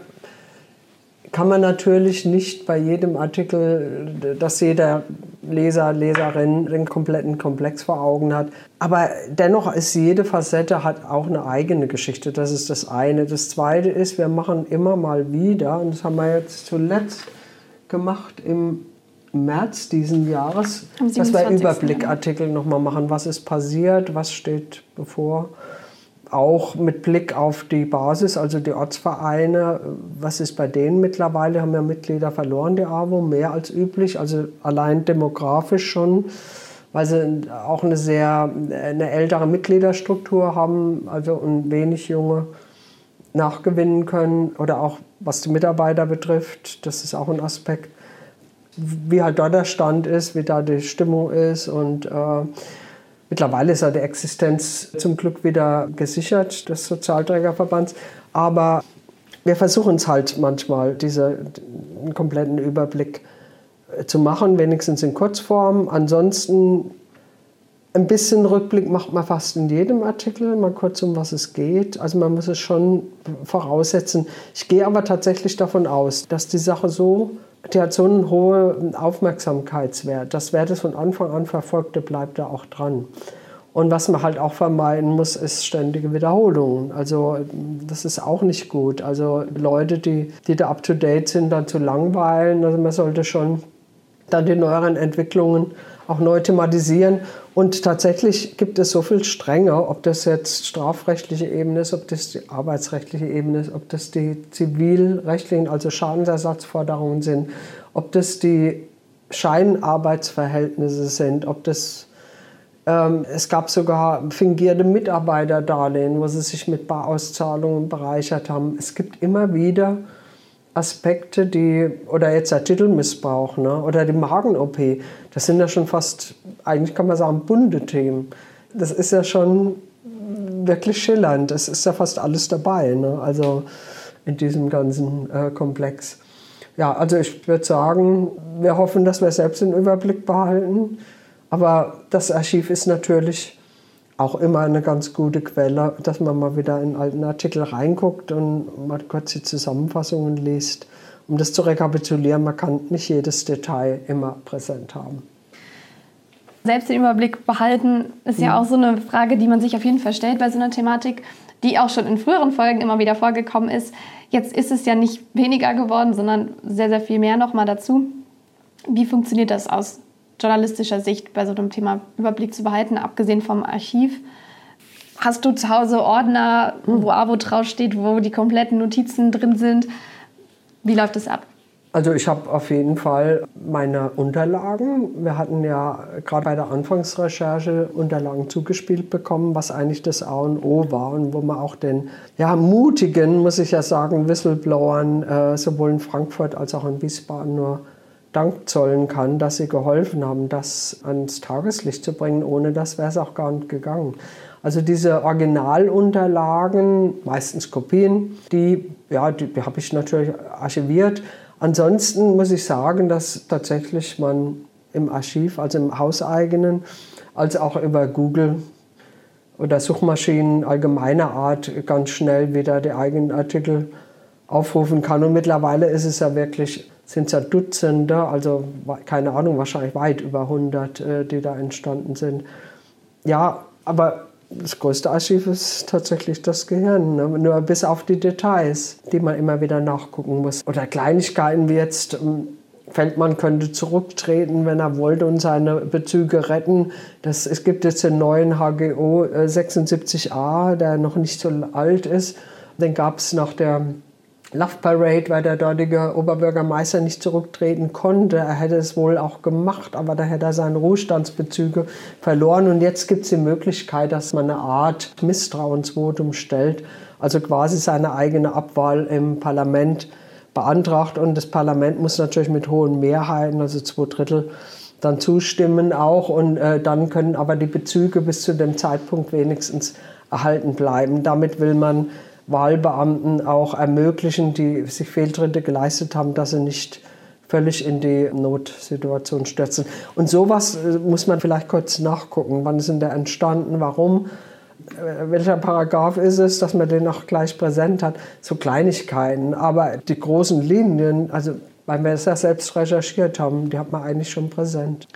kann man natürlich nicht bei jedem Artikel, dass jeder Leser, Leserin den kompletten Komplex vor Augen hat. Aber dennoch ist jede Facette hat auch eine eigene Geschichte. Das ist das eine. Das zweite ist, wir machen immer mal wieder, und das haben wir jetzt zuletzt gemacht im März diesen Jahres, dass wir Überblickartikel nochmal machen, was ist passiert, was steht bevor. Auch mit Blick auf die Basis, also die Ortsvereine, was ist bei denen mittlerweile? Haben ja Mitglieder verloren, die AWO, mehr als üblich, also allein demografisch schon, weil sie auch eine sehr eine ältere Mitgliederstruktur haben, also und wenig junge nachgewinnen können oder auch was die Mitarbeiter betrifft, das ist auch ein Aspekt, wie halt dort der Stand ist, wie da die Stimmung ist und äh, Mittlerweile ist ja die Existenz zum Glück wieder gesichert des Sozialträgerverbands. Aber wir versuchen es halt manchmal, diesen kompletten Überblick äh, zu machen, wenigstens in Kurzform. Ansonsten ein bisschen Rückblick macht man fast in jedem Artikel, mal kurz um was es geht. Also man muss es schon voraussetzen. Ich gehe aber tatsächlich davon aus, dass die Sache so die hat so einen hohen Aufmerksamkeitswert. Das Wert ist von Anfang an verfolgt, der bleibt da auch dran. Und was man halt auch vermeiden muss, ist ständige Wiederholungen. Also das ist auch nicht gut. Also Leute, die, die da up-to-date sind, dann zu langweilen. Also man sollte schon dann die neueren Entwicklungen auch neu thematisieren. Und tatsächlich gibt es so viel Strenge, ob das jetzt strafrechtliche Ebene ist, ob das die arbeitsrechtliche Ebene ist, ob das die zivilrechtlichen, also Schadensersatzforderungen sind, ob das die Scheinarbeitsverhältnisse sind, ob das ähm, es gab sogar fingierte Mitarbeiterdarlehen, wo sie sich mit Barauszahlungen bereichert haben. Es gibt immer wieder Aspekte, die, oder jetzt der Titelmissbrauch ne, oder die Magen-OP, das sind ja schon fast, eigentlich kann man sagen, bunte Themen. Das ist ja schon wirklich schillernd. Es ist ja fast alles dabei, ne? also in diesem ganzen äh, Komplex. Ja, also ich würde sagen, wir hoffen, dass wir selbst den Überblick behalten. Aber das Archiv ist natürlich auch immer eine ganz gute Quelle, dass man mal wieder in alten Artikel reinguckt und mal kurz die Zusammenfassungen liest, um das zu rekapitulieren. Man kann nicht jedes Detail immer präsent haben. Selbst den Überblick behalten ist ja mhm. auch so eine Frage, die man sich auf jeden Fall stellt bei so einer Thematik, die auch schon in früheren Folgen immer wieder vorgekommen ist. Jetzt ist es ja nicht weniger geworden, sondern sehr, sehr viel mehr nochmal dazu. Wie funktioniert das aus journalistischer Sicht bei so einem Thema Überblick zu behalten, abgesehen vom Archiv. Hast du zu Hause Ordner, wo AWO draufsteht, wo die kompletten Notizen drin sind? Wie läuft es ab? Also ich habe auf jeden Fall meine Unterlagen. Wir hatten ja gerade bei der Anfangsrecherche Unterlagen zugespielt bekommen, was eigentlich das A und O war und wo man auch den ja, mutigen, muss ich ja sagen, Whistleblowern äh, sowohl in Frankfurt als auch in Wiesbaden nur Dank zollen kann, dass sie geholfen haben, das ans Tageslicht zu bringen. Ohne das wäre es auch gar nicht gegangen. Also diese Originalunterlagen, meistens Kopien, die, ja, die, die habe ich natürlich archiviert. Ansonsten muss ich sagen, dass tatsächlich man im Archiv, also im hauseigenen, als auch über Google oder Suchmaschinen allgemeiner Art ganz schnell wieder die eigenen Artikel aufrufen kann. Und mittlerweile ist es ja wirklich sind es ja Dutzende, also keine Ahnung, wahrscheinlich weit über 100, äh, die da entstanden sind. Ja, aber das größte Archiv ist tatsächlich das Gehirn, ne? nur bis auf die Details, die man immer wieder nachgucken muss. Oder Kleinigkeiten wie jetzt, ähm, Feldmann könnte zurücktreten, wenn er wollte und seine Bezüge retten. Das, es gibt jetzt den neuen HGO 76a, äh, der noch nicht so alt ist. Den gab es nach der Love Parade, weil der dortige Oberbürgermeister nicht zurücktreten konnte. Er hätte es wohl auch gemacht, aber da hätte er seine Ruhestandsbezüge verloren. Und jetzt gibt es die Möglichkeit, dass man eine Art Misstrauensvotum stellt, also quasi seine eigene Abwahl im Parlament beantragt. Und das Parlament muss natürlich mit hohen Mehrheiten, also zwei Drittel, dann zustimmen auch. Und äh, dann können aber die Bezüge bis zu dem Zeitpunkt wenigstens erhalten bleiben. Damit will man Wahlbeamten auch ermöglichen, die sich Fehltritte geleistet haben, dass sie nicht völlig in die Notsituation stürzen. Und sowas äh, muss man vielleicht kurz nachgucken. Wann denn der entstanden? Warum? Äh, welcher Paragraph ist es, dass man den auch gleich präsent hat? So Kleinigkeiten. Aber die großen Linien, also weil wir es ja selbst recherchiert haben, die hat man eigentlich schon präsent.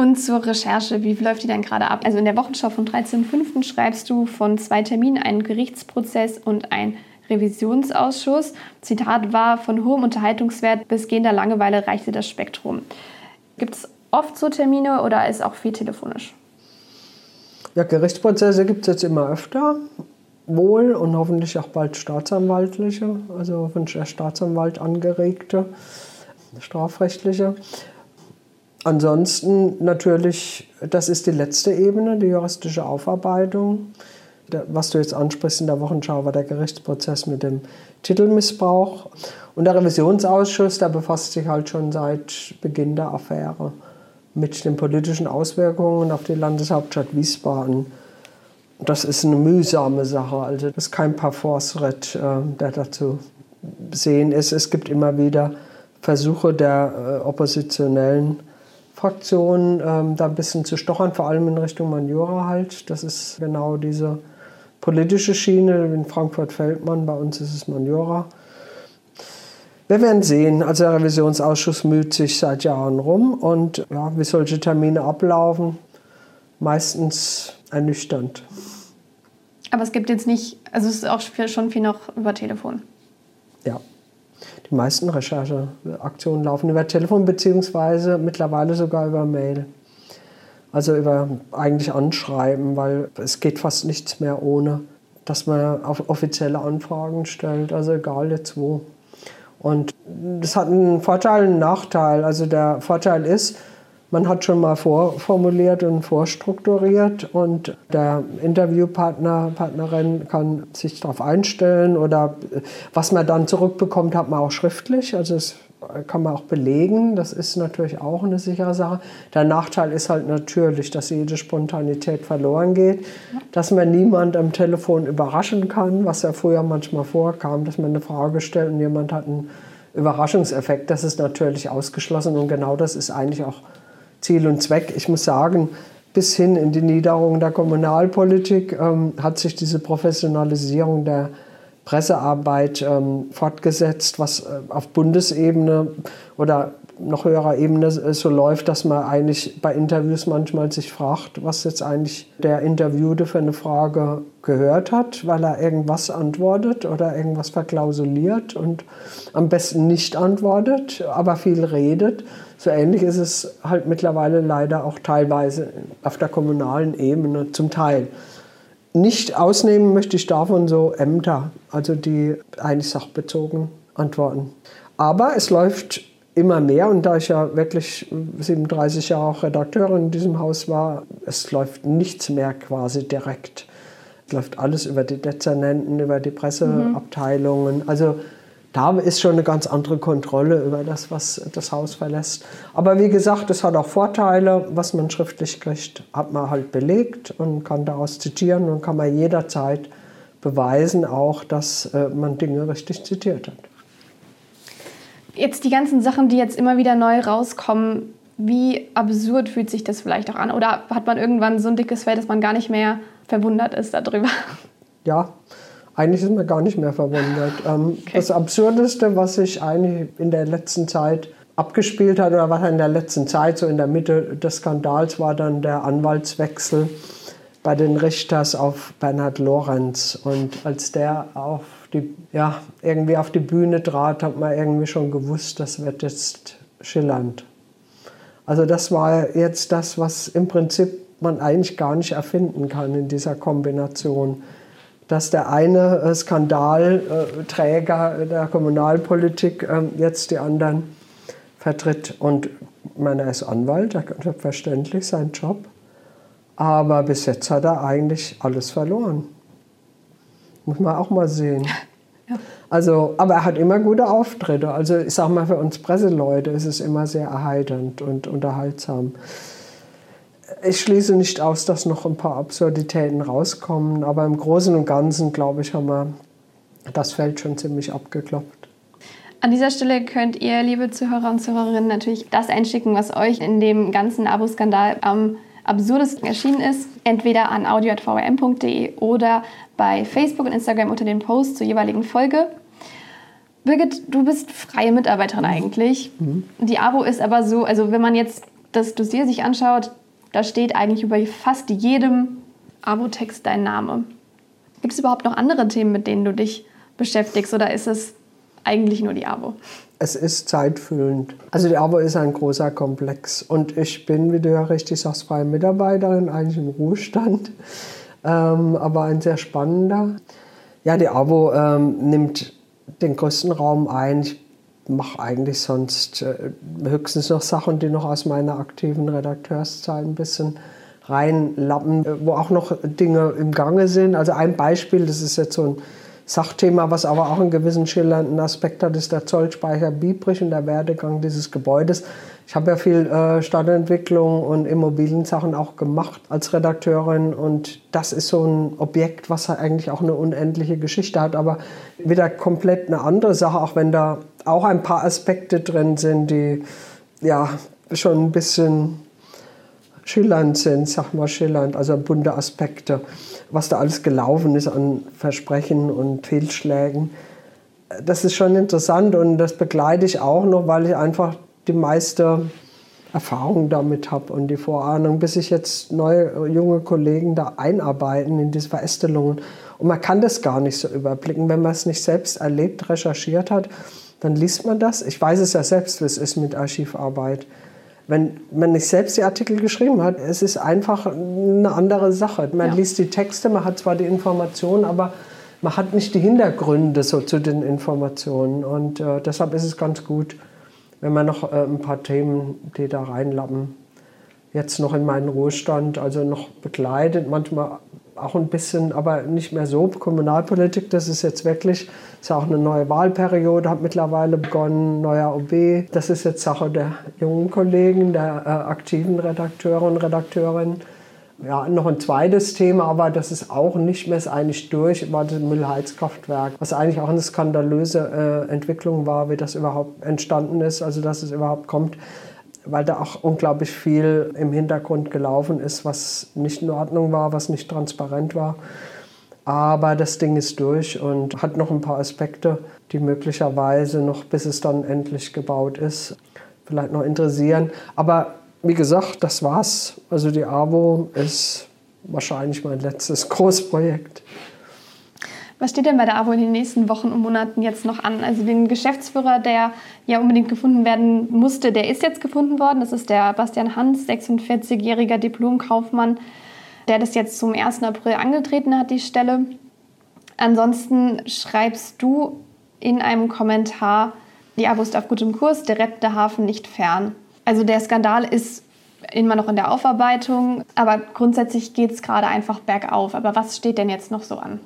Und zur Recherche, wie läuft die dann gerade ab? Also in der Wochenschau vom 13.05. schreibst du von zwei Terminen einen Gerichtsprozess und ein Revisionsausschuss. Zitat war, von hohem Unterhaltungswert bis gehender Langeweile reichte das Spektrum. Gibt es oft so Termine oder ist auch viel telefonisch? Ja, Gerichtsprozesse gibt es jetzt immer öfter, wohl und hoffentlich auch bald staatsanwaltliche, also hoffentlich Staatsanwalt angeregte, strafrechtliche. Ansonsten natürlich, das ist die letzte Ebene, die juristische Aufarbeitung. Was du jetzt ansprichst in der Wochenschau, war der Gerichtsprozess mit dem Titelmissbrauch. Und der Revisionsausschuss, der befasst sich halt schon seit Beginn der Affäre mit den politischen Auswirkungen auf die Landeshauptstadt Wiesbaden. Das ist eine mühsame Sache. Also das ist kein Parforce-Ritt, äh, der dazu sehen ist. Es gibt immer wieder Versuche der äh, oppositionellen Fraktionen, ähm, da ein bisschen zu stochern, vor allem in Richtung Manjura halt. Das ist genau diese politische Schiene. In Frankfurt Feldmann, bei uns ist es Manjura. Wir werden sehen. Also der Revisionsausschuss müht sich seit Jahren rum und ja, wie solche Termine ablaufen, meistens ernüchternd. Aber es gibt jetzt nicht, also es ist auch schon viel noch über Telefon. Ja. Die meisten Rechercheaktionen laufen über Telefon beziehungsweise mittlerweile sogar über Mail. Also über eigentlich Anschreiben, weil es geht fast nichts mehr ohne, dass man auf offizielle Anfragen stellt. Also egal jetzt wo. Und das hat einen Vorteil und einen Nachteil. Also der Vorteil ist, man hat schon mal vorformuliert und vorstrukturiert und der Interviewpartner, Partnerin kann sich darauf einstellen oder was man dann zurückbekommt, hat man auch schriftlich. Also das kann man auch belegen. Das ist natürlich auch eine sichere Sache. Der Nachteil ist halt natürlich, dass jede Spontanität verloren geht, dass man niemand am Telefon überraschen kann, was ja früher manchmal vorkam, dass man eine Frage stellt und jemand hat einen Überraschungseffekt. Das ist natürlich ausgeschlossen und genau das ist eigentlich auch Ziel und Zweck. Ich muss sagen, bis hin in die Niederung der Kommunalpolitik ähm, hat sich diese Professionalisierung der Pressearbeit ähm, fortgesetzt, was äh, auf Bundesebene oder noch höherer Ebene äh, so läuft, dass man eigentlich bei Interviews manchmal sich fragt, was jetzt eigentlich der Interviewte für eine Frage gehört hat, weil er irgendwas antwortet oder irgendwas verklausuliert und am besten nicht antwortet, aber viel redet. So ähnlich ist es halt mittlerweile leider auch teilweise auf der kommunalen Ebene zum Teil. Nicht ausnehmen möchte ich davon so Ämter, also die eigentlich sachbezogen antworten. Aber es läuft immer mehr und da ich ja wirklich 37 Jahre auch Redakteurin in diesem Haus war, es läuft nichts mehr quasi direkt. Es läuft alles über die Dezernenten, über die Presseabteilungen. Mhm. Also da ist schon eine ganz andere Kontrolle über das, was das Haus verlässt. Aber wie gesagt, es hat auch Vorteile. Was man schriftlich kriegt, hat man halt belegt und kann daraus zitieren und kann man jederzeit beweisen, auch, dass äh, man Dinge richtig zitiert hat. Jetzt die ganzen Sachen, die jetzt immer wieder neu rauskommen, wie absurd fühlt sich das vielleicht auch an? Oder hat man irgendwann so ein dickes Fell, dass man gar nicht mehr verwundert ist darüber? Ja, eigentlich ist man gar nicht mehr verwundert. Ähm, okay. Das Absurdeste, was sich eigentlich in der letzten Zeit abgespielt hat oder was in der letzten Zeit so in der Mitte des Skandals war dann der Anwaltswechsel bei den Richters auf Bernhard Lorenz. Und als der auf die, ja, irgendwie auf die Bühne trat, hat man irgendwie schon gewusst, das wird jetzt schillernd. Also das war jetzt das, was im Prinzip man eigentlich gar nicht erfinden kann in dieser Kombination dass der eine äh, Skandalträger der Kommunalpolitik ähm, jetzt die anderen vertritt. Und ich meine, er ist Anwalt, er kann verständlich seinen Job. Aber bis jetzt hat er eigentlich alles verloren. Muss man auch mal sehen. Ja. Also, aber er hat immer gute Auftritte. Also ich sage mal, für uns Presseleute ist es immer sehr erheiternd und unterhaltsam ich schließe nicht aus, dass noch ein paar Absurditäten rauskommen, aber im Großen und Ganzen, glaube ich, haben wir das Feld schon ziemlich abgeklopft. An dieser Stelle könnt ihr, liebe Zuhörer und Zuhörerinnen, natürlich das einschicken, was euch in dem ganzen Abo-Skandal am absurdesten erschienen ist. Entweder an audio.vrm.de oder bei Facebook und Instagram unter den Posts zur jeweiligen Folge. Birgit, du bist freie Mitarbeiterin eigentlich. Mhm. Die Abo ist aber so, also wenn man jetzt das Dossier sich anschaut, da steht eigentlich über fast jedem Abo-Text dein Name. Gibt es überhaupt noch andere Themen, mit denen du dich beschäftigst oder ist es eigentlich nur die AWO? Es ist zeitfüllend. Also die AWO ist ein großer Komplex. Und ich bin, wie du ja richtig sagst, freie Mitarbeiterin, eigentlich im Ruhestand, ähm, aber ein sehr spannender. Ja, die AWO ähm, nimmt den größten Raum ein. Ich mache eigentlich sonst äh, höchstens noch Sachen, die noch aus meiner aktiven Redakteurszeit ein bisschen reinlappen, äh, wo auch noch Dinge im Gange sind. Also ein Beispiel, das ist jetzt so ein Sachthema, was aber auch einen gewissen schillernden Aspekt hat, ist der Zollspeicher Biebrich und der Werdegang dieses Gebäudes. Ich habe ja viel äh, Stadtentwicklung und Immobiliensachen auch gemacht als Redakteurin und das ist so ein Objekt, was eigentlich auch eine unendliche Geschichte hat, aber wieder komplett eine andere Sache, auch wenn da auch ein paar Aspekte drin sind, die ja schon ein bisschen schillernd sind, sag mal schillernd, also bunte Aspekte was da alles gelaufen ist an Versprechen und Fehlschlägen. Das ist schon interessant und das begleite ich auch noch, weil ich einfach die meiste Erfahrung damit habe und die Vorahnung, bis sich jetzt neue junge Kollegen da einarbeiten in diese Verästelungen. Und man kann das gar nicht so überblicken, wenn man es nicht selbst erlebt, recherchiert hat. Dann liest man das. Ich weiß es ja selbst, wie es ist mit Archivarbeit wenn man nicht selbst die Artikel geschrieben hat, es ist einfach eine andere Sache. Man ja. liest die Texte, man hat zwar die Informationen, aber man hat nicht die Hintergründe so zu den Informationen. Und äh, deshalb ist es ganz gut, wenn man noch äh, ein paar Themen, die da reinlappen, jetzt noch in meinen Ruhestand, also noch begleitet, manchmal auch ein bisschen, aber nicht mehr so. Kommunalpolitik, das ist jetzt wirklich, ist ja auch eine neue Wahlperiode, hat mittlerweile begonnen, neuer OB. Das ist jetzt Sache der jungen Kollegen, der äh, aktiven Redakteure und Redakteurinnen. Ja, noch ein zweites Thema, aber das ist auch nicht mehr, ist eigentlich durch, war das Müllheizkraftwerk, was eigentlich auch eine skandalöse äh, Entwicklung war, wie das überhaupt entstanden ist, also dass es überhaupt kommt weil da auch unglaublich viel im Hintergrund gelaufen ist, was nicht in Ordnung war, was nicht transparent war. Aber das Ding ist durch und hat noch ein paar Aspekte, die möglicherweise noch, bis es dann endlich gebaut ist, vielleicht noch interessieren. Aber wie gesagt, das war's. Also die AWO ist wahrscheinlich mein letztes Großprojekt. Was steht denn bei der AWO in den nächsten Wochen und Monaten jetzt noch an? Also den Geschäftsführer, der ja unbedingt gefunden werden musste, der ist jetzt gefunden worden. Das ist der Bastian Hans, 46-jähriger Diplomkaufmann, der das jetzt zum 1. April angetreten hat, die Stelle. Ansonsten schreibst du in einem Kommentar, die AWO ist auf gutem Kurs, der rettende Hafen nicht fern. Also der Skandal ist immer noch in der Aufarbeitung, aber grundsätzlich geht es gerade einfach bergauf. Aber was steht denn jetzt noch so an?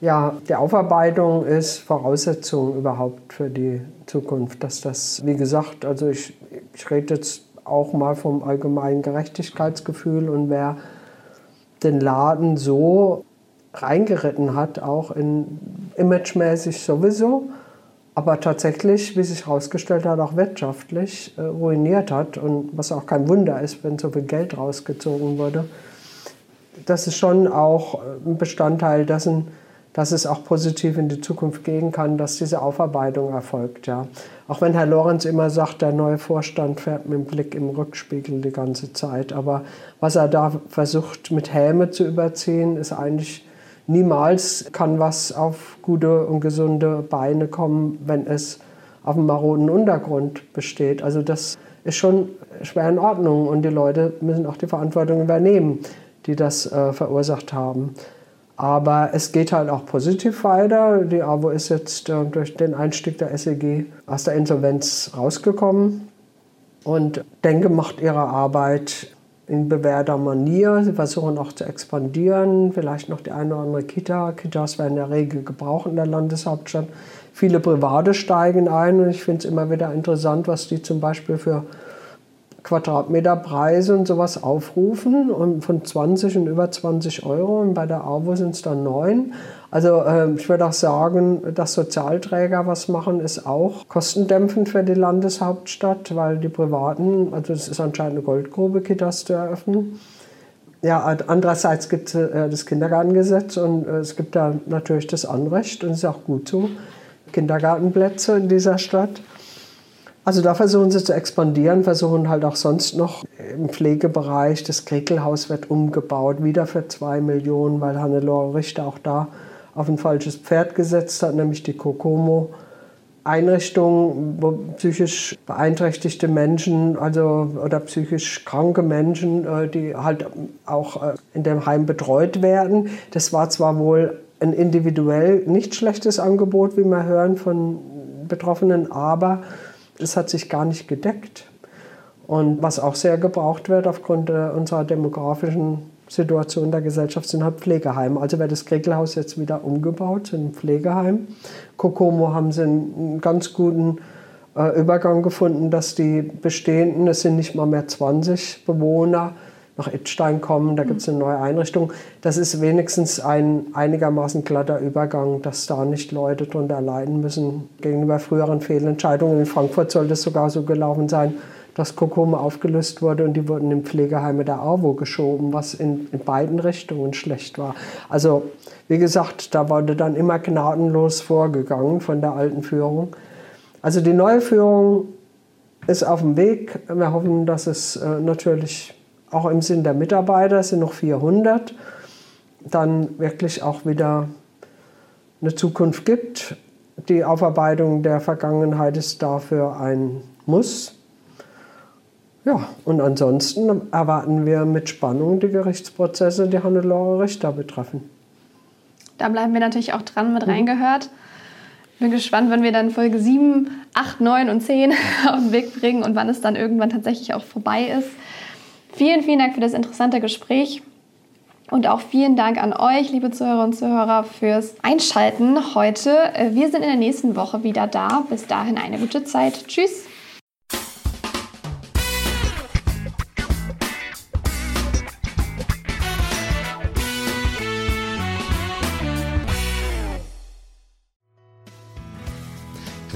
Ja, die Aufarbeitung ist Voraussetzung überhaupt für die Zukunft. Dass das, wie gesagt, also ich, ich rede jetzt auch mal vom allgemeinen Gerechtigkeitsgefühl und wer den Laden so reingeritten hat, auch in imagemäßig sowieso, aber tatsächlich, wie sich herausgestellt hat, auch wirtschaftlich äh, ruiniert hat und was auch kein Wunder ist, wenn so viel Geld rausgezogen wurde. Das ist schon auch ein Bestandteil dessen, dass es auch positiv in die Zukunft gehen kann, dass diese Aufarbeitung erfolgt. Ja. Auch wenn Herr Lorenz immer sagt, der neue Vorstand fährt mit dem Blick im Rückspiegel die ganze Zeit. Aber was er da versucht mit Häme zu überziehen, ist eigentlich niemals kann was auf gute und gesunde Beine kommen, wenn es auf einem maroden Untergrund besteht. Also das ist schon schwer in Ordnung und die Leute müssen auch die Verantwortung übernehmen, die das äh, verursacht haben. Aber es geht halt auch positiv weiter. Die AWO ist jetzt äh, durch den Einstieg der SEG aus der Insolvenz rausgekommen und denke, macht ihre Arbeit in bewährter Manier. Sie versuchen auch zu expandieren, vielleicht noch die eine oder andere Kita. Kitas werden in der Regel gebraucht in der Landeshauptstadt. Viele Private steigen ein und ich finde es immer wieder interessant, was die zum Beispiel für Quadratmeterpreise und sowas aufrufen und von 20 und über 20 Euro und bei der AWO sind es dann 9. Also äh, ich würde auch sagen, dass Sozialträger was machen, ist auch kostendämpfend für die Landeshauptstadt, weil die Privaten, also es ist anscheinend eine Goldgrube, Kitas zu eröffnen. Ja, andererseits gibt es äh, das Kindergartengesetz und äh, es gibt da natürlich das Anrecht und es ist auch gut so, Kindergartenplätze in dieser Stadt. Also da versuchen sie zu expandieren, versuchen halt auch sonst noch im Pflegebereich. Das Krekelhaus wird umgebaut, wieder für zwei Millionen, weil Hannelore Richter auch da auf ein falsches Pferd gesetzt hat, nämlich die Kokomo. Einrichtungen, wo psychisch beeinträchtigte Menschen, also oder psychisch kranke Menschen, äh, die halt auch äh, in dem Heim betreut werden. Das war zwar wohl ein individuell nicht schlechtes Angebot, wie wir hören von Betroffenen, aber es hat sich gar nicht gedeckt. Und was auch sehr gebraucht wird aufgrund unserer demografischen Situation der Gesellschaft sind halt Pflegeheime. Also wird das Krekelhaus jetzt wieder umgebaut zu einem Pflegeheim. Kokomo haben sie einen ganz guten äh, Übergang gefunden, dass die bestehenden, es sind nicht mal mehr 20 Bewohner, nach Edstein kommen, da gibt es eine neue Einrichtung. Das ist wenigstens ein einigermaßen glatter Übergang, dass da nicht Leute darunter leiden müssen gegenüber früheren Fehlentscheidungen. In Frankfurt soll das sogar so gelaufen sein, dass Kokomo aufgelöst wurde und die wurden in Pflegeheime der AWO geschoben, was in, in beiden Richtungen schlecht war. Also wie gesagt, da wurde dann immer gnadenlos vorgegangen von der alten Führung. Also die neue Führung ist auf dem Weg. Wir hoffen, dass es äh, natürlich auch im Sinn der Mitarbeiter, es sind noch 400, dann wirklich auch wieder eine Zukunft gibt. Die Aufarbeitung der Vergangenheit ist dafür ein Muss. Ja, und ansonsten erwarten wir mit Spannung die Gerichtsprozesse, die Hannelore Richter betreffen. Da bleiben wir natürlich auch dran mit mhm. reingehört. Bin gespannt, wenn wir dann Folge 7, 8, 9 und 10 auf den Weg bringen und wann es dann irgendwann tatsächlich auch vorbei ist. Vielen, vielen Dank für das interessante Gespräch. Und auch vielen Dank an euch, liebe Zuhörer und Zuhörer, fürs Einschalten heute. Wir sind in der nächsten Woche wieder da. Bis dahin eine gute Zeit. Tschüss.